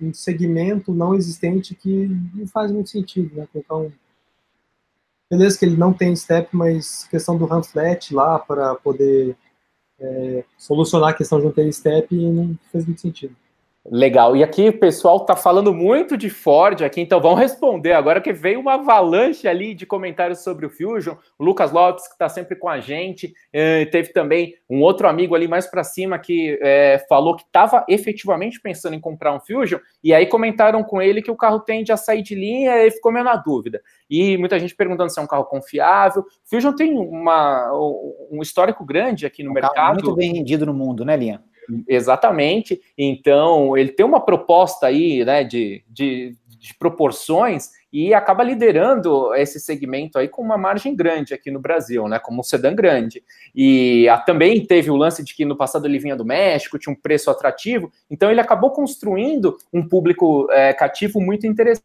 [SPEAKER 3] um segmento não existente que não faz muito sentido, né, um beleza que ele não tem step, mas questão do run flat lá para poder é, solucionar a questão de não ter step não fez muito sentido.
[SPEAKER 2] Legal. E aqui o pessoal está falando muito de Ford aqui, então vamos responder agora que veio uma avalanche ali de comentários sobre o Fusion. O Lucas Lopes, que está sempre com a gente, eh, teve também um outro amigo ali mais para cima que eh, falou que estava efetivamente pensando em comprar um Fusion, e aí comentaram com ele que o carro tende a sair de linha e ficou meio na dúvida. E muita gente perguntando se é um carro confiável. O Fusion tem uma, um histórico grande aqui no um mercado.
[SPEAKER 1] Muito bem rendido no mundo, né, Linha?
[SPEAKER 2] Exatamente. Então, ele tem uma proposta aí, né, de, de, de, proporções e acaba liderando esse segmento aí com uma margem grande aqui no Brasil, né, como um sedã grande. E a, também teve o lance de que no passado ele vinha do México, tinha um preço atrativo, então ele acabou construindo um público é, cativo muito interessante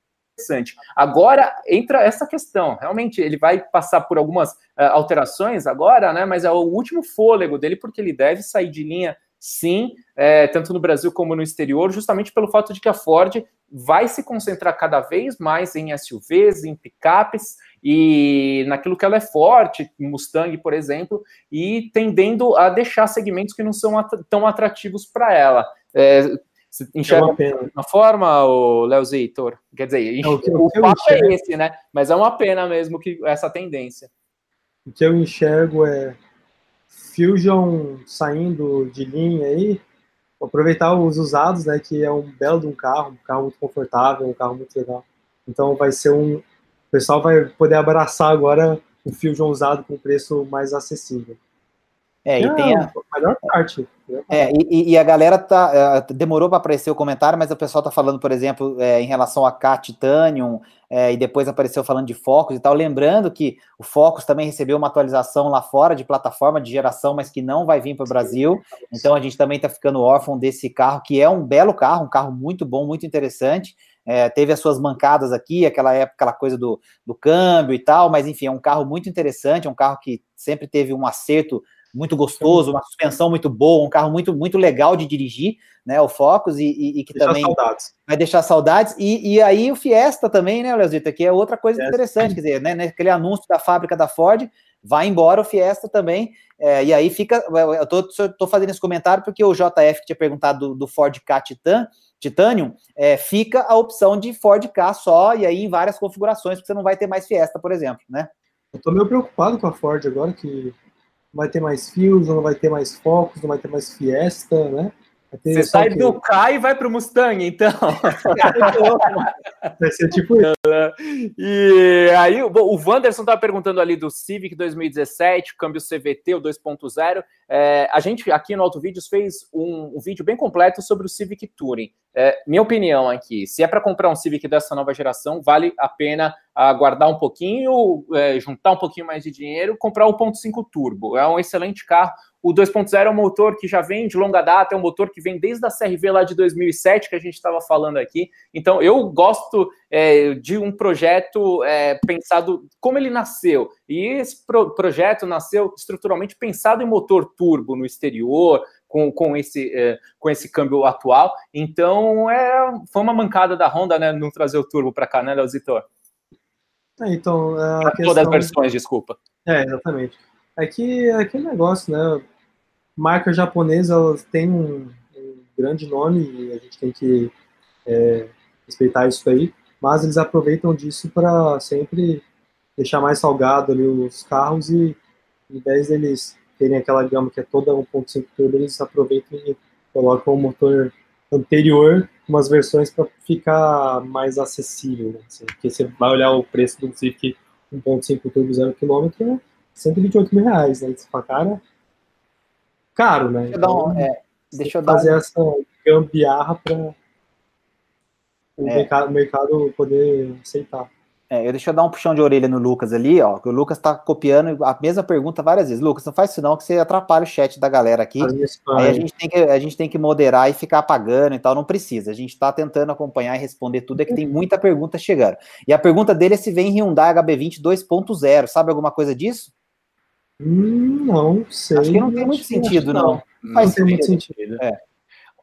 [SPEAKER 2] Agora entra essa questão. Realmente, ele vai passar por algumas uh, alterações agora, né? Mas é o último fôlego dele, porque ele deve sair de linha sim, é, tanto no Brasil como no exterior, justamente pelo fato de que a Ford vai se concentrar cada vez mais em SUVs, em picapes e naquilo que ela é forte, Mustang, por exemplo, e tendendo a deixar segmentos que não são at tão atrativos para ela. É, você enxerga é uma forma, o Léo Zeitor? Quer dizer, é, o, que, o, o fato é esse, né? Mas é uma pena mesmo que essa tendência.
[SPEAKER 3] O que eu enxergo é Fusion saindo de linha aí, aproveitar os usados, né, que é um belo de um carro, um carro muito confortável, um carro muito legal. Então vai ser um, o pessoal vai poder abraçar agora o Fusion usado com preço mais acessível.
[SPEAKER 1] É, e é, tem a, a melhor parte. É, e, e, a galera tá, uh, demorou para aparecer o comentário, mas o pessoal tá falando, por exemplo, é, em relação a K Titanium, é, e depois apareceu falando de Focus e tal. Lembrando que o Focus também recebeu uma atualização lá fora de plataforma de geração, mas que não vai vir para o Brasil. Então a gente também está ficando órfão desse carro, que é um belo carro, um carro muito bom, muito interessante. É, teve as suas mancadas aqui, aquela época, aquela coisa do, do câmbio e tal, mas enfim, é um carro muito interessante, é um carro que sempre teve um acerto muito gostoso, uma suspensão muito boa, um carro muito, muito legal de dirigir, né? O Focus e, e, e que também saudades. vai deixar saudades. E, e aí o Fiesta também, né, Leozita, que é outra coisa interessante, quer dizer, né, aquele anúncio da fábrica da Ford, vai embora o Fiesta também, é, e aí fica, eu tô, tô, fazendo esse comentário porque o JF que tinha perguntado do, do Ford K Titan, Titanium, é, fica a opção de Ford K só, e aí em várias configurações, porque você não vai ter mais Fiesta, por exemplo, né?
[SPEAKER 3] Eu tô meio preocupado com a Ford agora, que vai ter mais Fusion, não vai ter mais Focus, não vai ter mais Fiesta, né?
[SPEAKER 2] Você sai do K e vai para o Mustang, então.
[SPEAKER 3] vai ser tipo isso.
[SPEAKER 2] E aí, o Wanderson estava perguntando ali do Civic 2017, câmbio CVT, o 2.0. É, a gente aqui no Auto Vídeos fez um, um, vídeo bem completo sobre o Civic Touring. É, minha opinião aqui, se é para comprar um Civic dessa nova geração, vale a pena aguardar um pouquinho, é, juntar um pouquinho mais de dinheiro, comprar o 1.5 Turbo. É um excelente carro o 2.0 é um motor que já vem de longa data, é um motor que vem desde a CRV lá de 2007, que a gente estava falando aqui. Então, eu gosto é, de um projeto é, pensado como ele nasceu. E esse pro projeto nasceu estruturalmente pensado em motor turbo no exterior, com, com, esse, é, com esse câmbio atual. Então, é, foi uma mancada da Honda, né, não trazer o turbo para cá, né, Leozitor?
[SPEAKER 3] É, então, a
[SPEAKER 2] questão... Todas as versões, desculpa.
[SPEAKER 3] É, exatamente. É que é aquele negócio, né, marca japonesa, elas têm um, um grande nome e a gente tem que é, respeitar isso aí, mas eles aproveitam disso para sempre deixar mais salgado ali os carros e em vez deles terem aquela gama que é toda 1.5 turbo, eles aproveitam e colocam o motor anterior, umas versões para ficar mais acessível, né? assim, porque você vai olhar o preço do Civic 1.5 turbo 0 km é 128 mil reais, né? Você fala, cara, caro, né?
[SPEAKER 1] Deixa eu dar um, então, é, deixa eu
[SPEAKER 3] fazer
[SPEAKER 1] um...
[SPEAKER 3] essa gambiarra para o é. mercado, mercado poder aceitar.
[SPEAKER 1] É, eu deixa eu dar um puxão de orelha no Lucas ali, ó, que o Lucas tá copiando a mesma pergunta várias vezes. Lucas, não faz isso não, que você atrapalha o chat da galera aqui. Aí a gente, tem que, a gente tem que moderar e ficar apagando e tal, não precisa. A gente tá tentando acompanhar e responder tudo, é que tem muita pergunta chegando. E a pergunta dele é se vem Hyundai HB20 2.0, sabe alguma coisa disso?
[SPEAKER 3] Hum, não sei.
[SPEAKER 1] Acho que não tem muito sentido, não. não.
[SPEAKER 3] Não faz muito sentido.
[SPEAKER 2] É.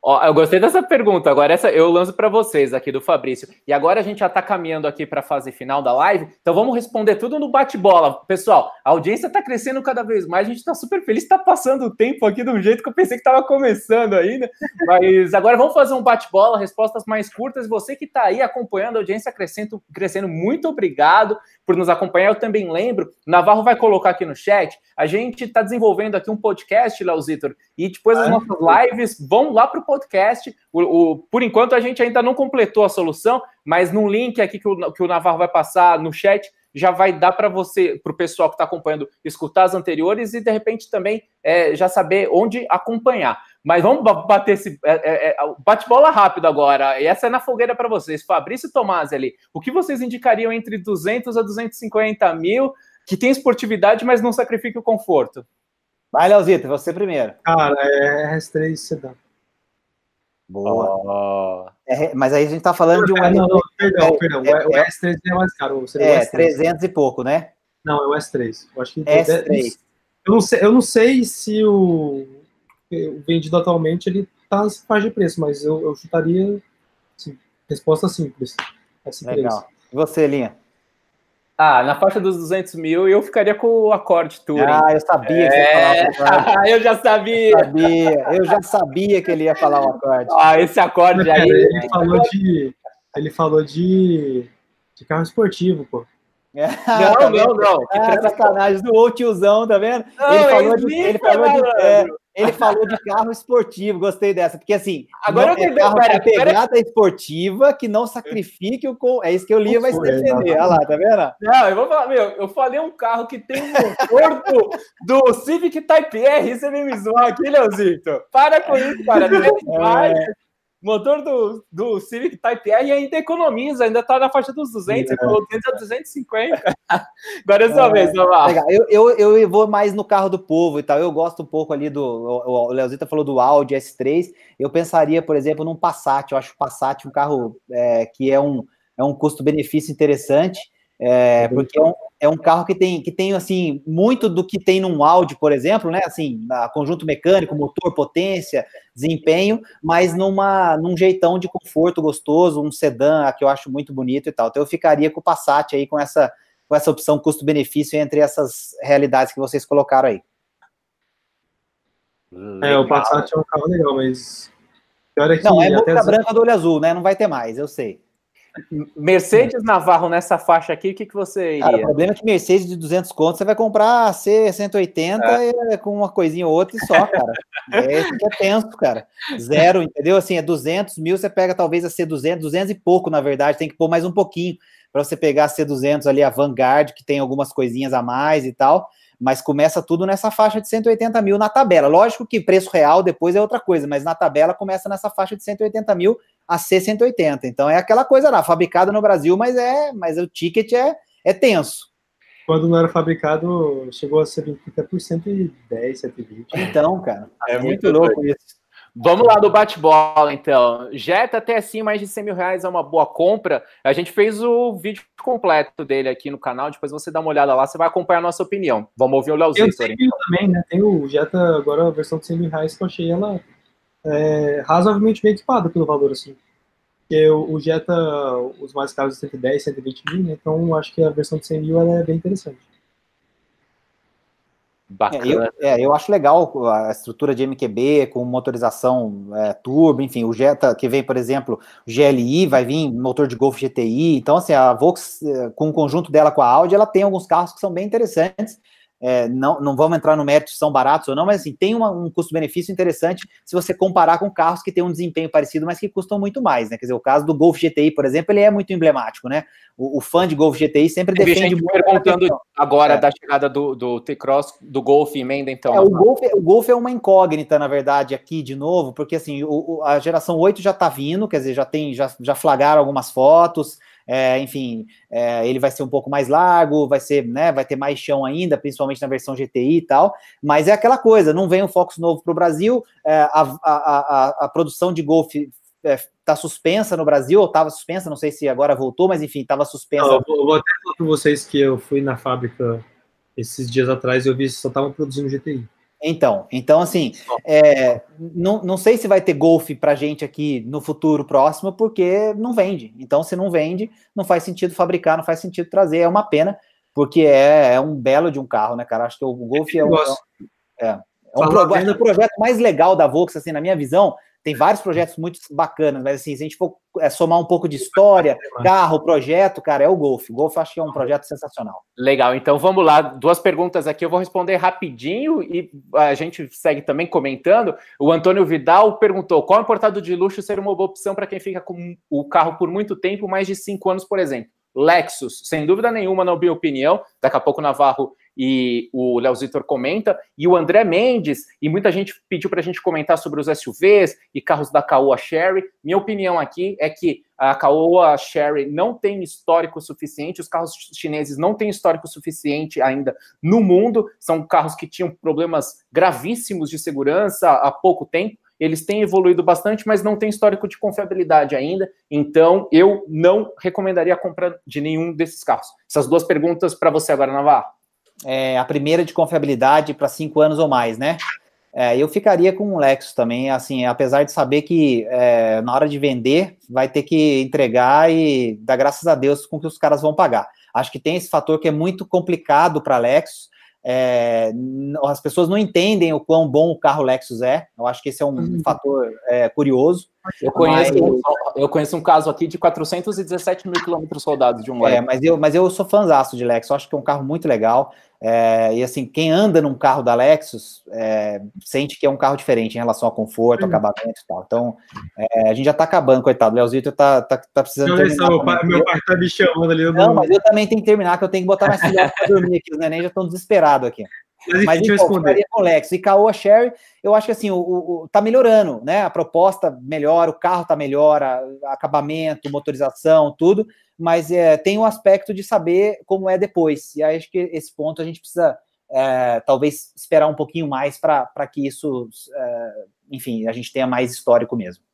[SPEAKER 2] Ó, eu gostei dessa pergunta. Agora essa eu lanço para vocês aqui do Fabrício. E agora a gente já está caminhando aqui para a fase final da live. Então vamos responder tudo no bate-bola. Pessoal, a audiência está crescendo cada vez mais. A gente está super feliz. Está passando o tempo aqui do jeito que eu pensei que estava começando ainda. Mas agora vamos fazer um bate-bola, respostas mais curtas. Você que está aí acompanhando a audiência crescendo, crescendo, muito obrigado por nos acompanhar. Eu também lembro, Navarro vai colocar aqui no chat. A gente está desenvolvendo aqui um podcast, Leozitor, e depois as nossas lives vão lá para o podcast. O, o, por enquanto, a gente ainda não completou a solução, mas no link aqui que o, que o Navarro vai passar no chat, já vai dar para você, para o pessoal que está acompanhando, escutar as anteriores e de repente também é, já saber onde acompanhar. Mas vamos bater esse é, é, é bate-bola rápido agora. E essa é na fogueira para vocês. Fabrício Tomás ali, o que vocês indicariam entre 200 a 250 mil que tem esportividade, mas não sacrifica o conforto?
[SPEAKER 1] Vai, Leozito, você primeiro.
[SPEAKER 3] Cara, é RS3 sedã.
[SPEAKER 1] Boa. Oh. É, mas aí a gente tá falando de um.
[SPEAKER 3] É, não, não, perdão, é, perdão. É, o S3 é mais caro.
[SPEAKER 1] É, S3. 300 e pouco, né?
[SPEAKER 3] Não, é o S3. Eu acho que.
[SPEAKER 1] S3.
[SPEAKER 3] Eu não sei, eu não sei se o, o vendido atualmente ele tá nessa faixa de preço, mas eu, eu chutaria. Assim, resposta simples.
[SPEAKER 1] S3. Legal. E você, Linha?
[SPEAKER 2] Ah, na faixa dos 200 mil eu ficaria com o acorde Touring.
[SPEAKER 1] Ah, eu sabia que é...
[SPEAKER 2] ia falar Eu já sabia.
[SPEAKER 1] Eu, sabia. eu já sabia que ele ia falar o acorde.
[SPEAKER 2] Ah, esse acorde aí.
[SPEAKER 3] Ele falou de, ele falou de, de carro esportivo, pô.
[SPEAKER 2] É. Não, tá não, não.
[SPEAKER 1] Ah, sacanagem do outro tiozão, tá vendo? Não, ele falou de, ele falou de, é, ele falou de carro esportivo, gostei dessa, porque assim,
[SPEAKER 2] agora eu
[SPEAKER 1] é carro pera, pegada pera. esportiva que não sacrifique o é isso que o Lia vai se defender, olha lá, tá vendo?
[SPEAKER 2] Não, eu vou falar, meu, eu falei um carro que tem motor do, do Civic Type R, você me zoar aqui, Leozito. Para com isso, cara. É. Motor do, do Civic Type R ainda economiza, ainda está na faixa dos 200, é. 200 a 250. Agora é sua é, vez,
[SPEAKER 1] vamos Eu, eu, eu vou mais no carro do povo e tal. Eu gosto um pouco ali do. O, o Leozita falou do Audi S3. Eu pensaria, por exemplo, num Passat. Eu acho o Passat um carro é, que é um, é um custo-benefício interessante. É, porque é um, é um carro que tem, que tem assim muito do que tem num Audi, por exemplo, né? Assim, conjunto mecânico, motor, potência, desempenho, mas numa num jeitão de conforto gostoso, um sedã que eu acho muito bonito e tal. Então eu ficaria com o Passat aí com essa com essa opção custo-benefício entre essas realidades que vocês colocaram aí.
[SPEAKER 3] É, o Passat é um carro legal, mas
[SPEAKER 1] pior é que não é boca branca do olho azul, né? Não vai ter mais, eu sei.
[SPEAKER 2] Mercedes Navarro nessa faixa aqui, o que, que você iria? Cara,
[SPEAKER 1] o problema é que Mercedes de 200 contos você vai comprar C180 é. com uma coisinha ou outra e só, cara. É que é tenso, cara. Zero, entendeu? Assim, é 200 mil, você pega talvez a C200, 200 e pouco, na verdade, tem que pôr mais um pouquinho para você pegar a C200 ali, a Vanguard, que tem algumas coisinhas a mais e tal, mas começa tudo nessa faixa de 180 mil na tabela. Lógico que preço real depois é outra coisa, mas na tabela começa nessa faixa de 180 mil a C180. Então é aquela coisa lá, fabricada no Brasil, mas é, mas o ticket é, é tenso.
[SPEAKER 3] Quando não era fabricado, chegou a ser 30 por 110, 120.
[SPEAKER 1] Então, cara, é, é muito louco isso.
[SPEAKER 2] Vamos lá do bate-bola, então. Jetta até assim, mais de 100 mil reais é uma boa compra. A gente fez o vídeo completo dele aqui no canal, depois você dá uma olhada lá, você vai acompanhar a nossa opinião. Vamos ouvir o Leozinho.
[SPEAKER 3] Tem também, né? Tem o Jetta, agora a versão de 100 mil reais que eu achei ela é, razoavelmente bem equipada pelo valor, assim. Porque o, o Jetta, os mais caros, 110, 120 mil, né? Então acho que a versão de 100 mil é bem interessante.
[SPEAKER 1] Bacana. É, eu, é, eu acho legal a estrutura de MQB com motorização é, turbo, enfim, o Jetta que vem, por exemplo, GLI vai vir motor de Golf GTI, então assim, a Volks é, com o conjunto dela com a Audi, ela tem alguns carros que são bem interessantes, é, não, não vamos entrar no mérito se são baratos ou não, mas assim, tem uma, um custo-benefício interessante se você comparar com carros que têm um desempenho parecido, mas que custam muito mais, né? Quer dizer, o caso do Golf GTI, por exemplo, ele é muito emblemático, né? O, o fã de Golf GTI sempre Tem defende
[SPEAKER 2] gente perguntando agora é. da chegada do, do T-Cross, do Golf emenda, então.
[SPEAKER 1] É, o, Golf, o Golf é uma incógnita, na verdade, aqui de novo, porque assim, o, a geração 8 já tá vindo, quer dizer, já tem, já, já flagaram algumas fotos, é, enfim, é, ele vai ser um pouco mais largo, vai ser, né, vai ter mais chão ainda, principalmente na versão GTI e tal, mas é aquela coisa, não vem um Focus novo para o Brasil, é, a, a, a, a, produção de Golf está é, suspensa no Brasil, ou estava suspensa, não sei se agora voltou, mas enfim, estava suspensa. Não,
[SPEAKER 3] eu vou, até falar para vocês que eu fui na fábrica esses dias atrás eu vi que só estavam produzindo GTI.
[SPEAKER 1] Então, então assim, é, não, não sei se vai ter golfe para gente aqui no futuro próximo, porque não vende. Então, se não vende, não faz sentido fabricar, não faz sentido trazer. É uma pena, porque é, é um belo de um carro, né, cara? Acho que o Golf é, um, é, é um, pro, é um projeto mais legal da Volkswagen, assim, na minha visão, tem vários projetos muito bacanas, mas assim, se a gente for é, somar um pouco de história, carro, projeto, cara, é o Golf. O Golf acho que é um projeto sensacional.
[SPEAKER 2] Legal, então vamos lá. Duas perguntas aqui, eu vou responder rapidinho e a gente segue também comentando. O Antônio Vidal perguntou: qual é importado de luxo ser uma boa opção para quem fica com o carro por muito tempo, mais de cinco anos, por exemplo? Lexus, sem dúvida nenhuma, na minha opinião. Daqui a pouco o Navarro e o Léo Zitor comenta, e o André Mendes, e muita gente pediu para a gente comentar sobre os SUVs e carros da Caoa Sherry. Minha opinião aqui é que a Caoa Sherry não tem histórico suficiente, os carros chineses não têm histórico suficiente ainda no mundo, são carros que tinham problemas gravíssimos de segurança há pouco tempo, eles têm evoluído bastante, mas não tem histórico de confiabilidade ainda. Então, eu não recomendaria a compra de nenhum desses carros. Essas duas perguntas para você agora, Navarro
[SPEAKER 1] é, a primeira de confiabilidade para cinco anos ou mais, né? É, eu ficaria com o Lexus também, assim, apesar de saber que é, na hora de vender vai ter que entregar e dar graças a Deus com que os caras vão pagar. Acho que tem esse fator que é muito complicado para Lexus, é, as pessoas não entendem o quão bom o carro Lexus é. Eu acho que esse é um uhum. fator é, curioso.
[SPEAKER 2] Eu conheço, mas... eu conheço um caso aqui de 417 mil quilômetros rodados de um
[SPEAKER 1] É, mas eu, mas eu sou fãzaço de Lexus. Eu acho que é um carro muito legal. É, e assim, quem anda num carro da Lexus é, sente que é um carro diferente em relação ao conforto, uhum. acabamento e tal. Então, é, a gente já tá acabando, coitado. O Leozito tá, tá, tá precisando. Não, terminar
[SPEAKER 3] meu, pai, meu pai tá me chamando ali.
[SPEAKER 1] Não, mas eu também tenho que terminar, que eu tenho que botar mais filhotes pra dormir aqui. Os neném já estão desesperados aqui. Mas, mas então, responder. com Lexus. E Caoa Sherry, eu acho que assim, o, o, tá melhorando, né? A proposta melhora, o carro tá melhor, a, acabamento, motorização, tudo mas é, tem um aspecto de saber como é depois. E acho que esse ponto a gente precisa é, talvez esperar um pouquinho mais para que isso, é, enfim, a gente tenha mais histórico mesmo.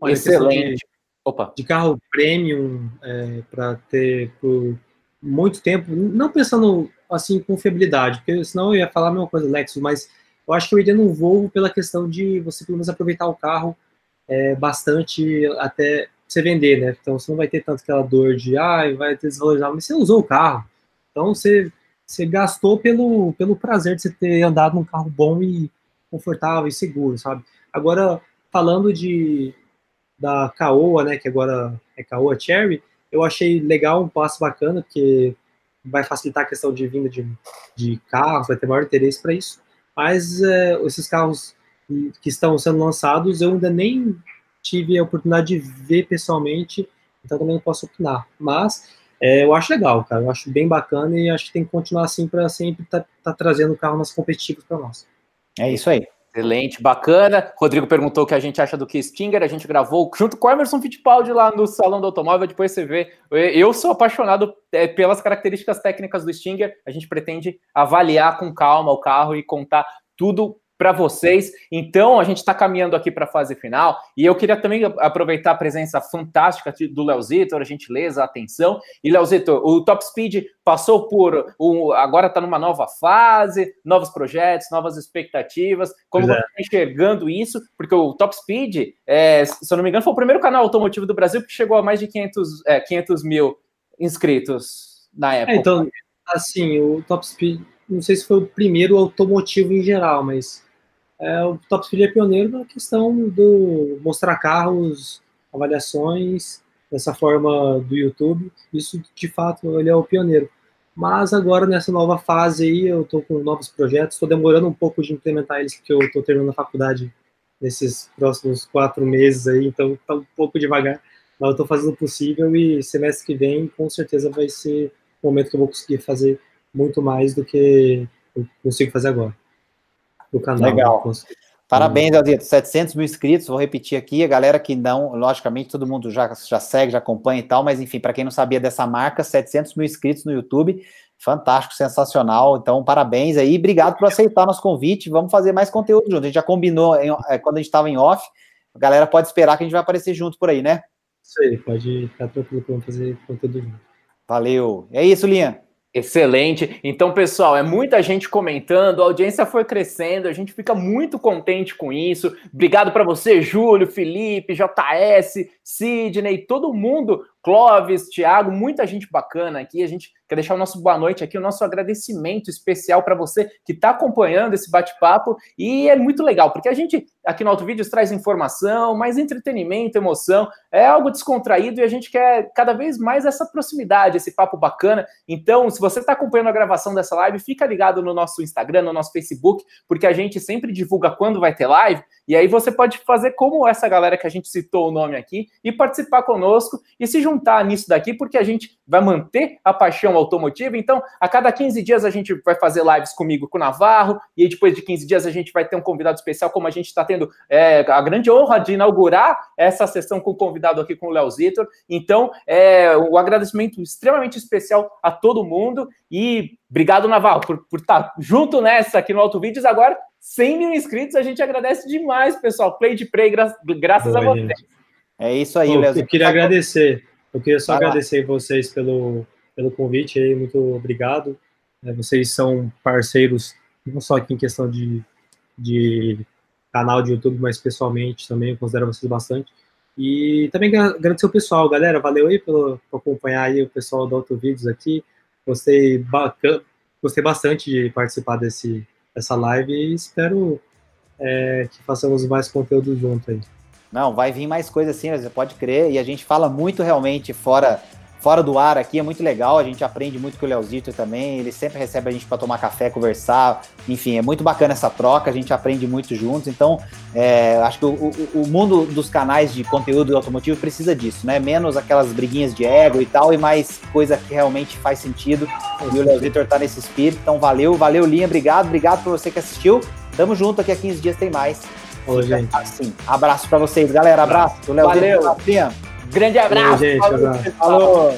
[SPEAKER 3] Olha, Excelente. De, Opa. de carro premium é, para ter por muito tempo, não pensando assim com fiabilidade, porque senão eu ia falar a mesma coisa, Lexus, mas eu acho que eu iria no Volvo pela questão de você pelo menos aproveitar o carro é, bastante até você vender, né? Então você não vai ter tanto aquela dor de, ah, vai ter desvalorizado, mas você usou o carro. Então você, você gastou pelo, pelo prazer de você ter andado num carro bom e confortável e seguro, sabe? Agora, falando de da Caoa, né, que agora é Caoa Cherry, eu achei legal, um passo bacana, porque vai facilitar a questão de vinda de, de carros, vai ter maior interesse para isso. Mas é, esses carros que estão sendo lançados, eu ainda nem tive a oportunidade de ver pessoalmente, então também não posso opinar. Mas é, eu acho legal, cara. Eu acho bem bacana e acho que tem que continuar assim para sempre estar tá, tá trazendo carro mais competitivos para nós.
[SPEAKER 1] É isso aí.
[SPEAKER 2] Excelente, bacana. Rodrigo perguntou o que a gente acha do Stinger. A gente gravou junto com o Emerson Fittipaldi lá no Salão do Automóvel. Depois você vê. Eu sou apaixonado é, pelas características técnicas do Stinger. A gente pretende avaliar com calma o carro e contar tudo para vocês. Então, a gente está caminhando aqui para a fase final e eu queria também aproveitar a presença fantástica do Leozito, a gentileza, a atenção. E, Leozito, o Top Speed passou por. Um, agora está numa nova fase, novos projetos, novas expectativas. Como pois você está é. enxergando isso? Porque o Top Speed, é, se eu não me engano, foi o primeiro canal automotivo do Brasil que chegou a mais de 500, é, 500 mil inscritos na época.
[SPEAKER 3] É, então, assim, o Top Speed, não sei se foi o primeiro automotivo em geral, mas é, o Top Speed é pioneiro na questão do mostrar carros, avaliações, dessa forma do YouTube. Isso, de fato, ele é o pioneiro. Mas agora, nessa nova fase aí, eu estou com novos projetos, estou demorando um pouco de implementar eles, porque eu estou terminando a faculdade nesses próximos quatro meses aí, então está um pouco devagar, mas eu estou fazendo o possível e semestre que vem, com certeza, vai ser o momento que eu vou conseguir fazer muito mais do que eu consigo fazer agora.
[SPEAKER 1] No canal. Legal. Parabéns, Aldito. 700 mil inscritos, vou repetir aqui. A galera que não, logicamente, todo mundo já, já segue, já acompanha e tal, mas enfim, para quem não sabia dessa marca, 700 mil inscritos no YouTube. Fantástico, sensacional. Então, parabéns aí. Obrigado por aceitar nosso convite. Vamos fazer mais conteúdo junto. A gente já combinou em, é, quando a gente estava em off. A galera pode esperar que a gente vai aparecer junto por aí, né?
[SPEAKER 3] Isso aí, pode ficar tranquilo para fazer conteúdo junto.
[SPEAKER 1] Valeu. É isso, Linha.
[SPEAKER 2] Excelente. Então, pessoal, é muita gente comentando, a audiência foi crescendo, a gente fica muito contente com isso. Obrigado para você, Júlio, Felipe, JS, Sidney, todo mundo Clóvis, Thiago, muita gente bacana aqui. A gente quer deixar o nosso boa noite aqui, o nosso agradecimento especial para você que está acompanhando esse bate-papo. E é muito legal, porque a gente aqui no Auto Vídeos traz informação, mais entretenimento, emoção. É algo descontraído e a gente quer cada vez mais essa proximidade, esse papo bacana. Então, se você está acompanhando a gravação dessa live, fica ligado no nosso Instagram, no nosso Facebook, porque a gente sempre divulga quando vai ter live. E aí você pode fazer como essa galera que a gente citou o nome aqui e participar conosco e se juntar nisso daqui, porque a gente vai manter a paixão automotiva. Então, a cada 15 dias a gente vai fazer lives comigo com o Navarro, e aí depois de 15 dias a gente vai ter um convidado especial, como a gente está tendo é, a grande honra de inaugurar essa sessão com o convidado aqui com o Léo Zitor. Então, é um agradecimento extremamente especial a todo mundo e obrigado, Navarro, por, por estar tá junto nessa aqui no Auto Vídeos. Agora, 100 mil inscritos, a gente agradece demais, pessoal. Play de Play, gra graças Boa, a vocês. Gente.
[SPEAKER 1] É isso aí, Léo.
[SPEAKER 3] Eu queria agradecer. Eu queria só Vai agradecer lá. vocês pelo, pelo convite aí, muito obrigado. É, vocês são parceiros, não só aqui em questão de, de canal de YouTube, mas pessoalmente também, eu considero vocês bastante. E também agradecer o pessoal, galera, valeu aí pelo, por acompanhar aí o pessoal do Auto Vídeos aqui. Gostei, bacana, gostei bastante de participar desse, dessa live e espero é, que façamos mais conteúdo junto aí.
[SPEAKER 1] Não, vai vir mais coisa assim, você pode crer, e a gente fala muito realmente fora fora do ar aqui, é muito legal, a gente aprende muito com o Leozito também, ele sempre recebe a gente para tomar café, conversar, enfim, é muito bacana essa troca, a gente aprende muito juntos, então é, acho que o, o, o, mundo dos canais de conteúdo automotivo precisa disso, né? Menos aquelas briguinhas de ego e tal, e mais coisa que realmente faz sentido, e o Leozito tá nesse espírito, então valeu, valeu Linha, obrigado, obrigado por você que assistiu, tamo junto, aqui a 15 dias tem mais.
[SPEAKER 3] Oi, gente.
[SPEAKER 1] Assim, abraço para vocês, galera. Abraço.
[SPEAKER 2] Valeu. Grande abraço.
[SPEAKER 3] Oi, gente, abraço.
[SPEAKER 1] Falou.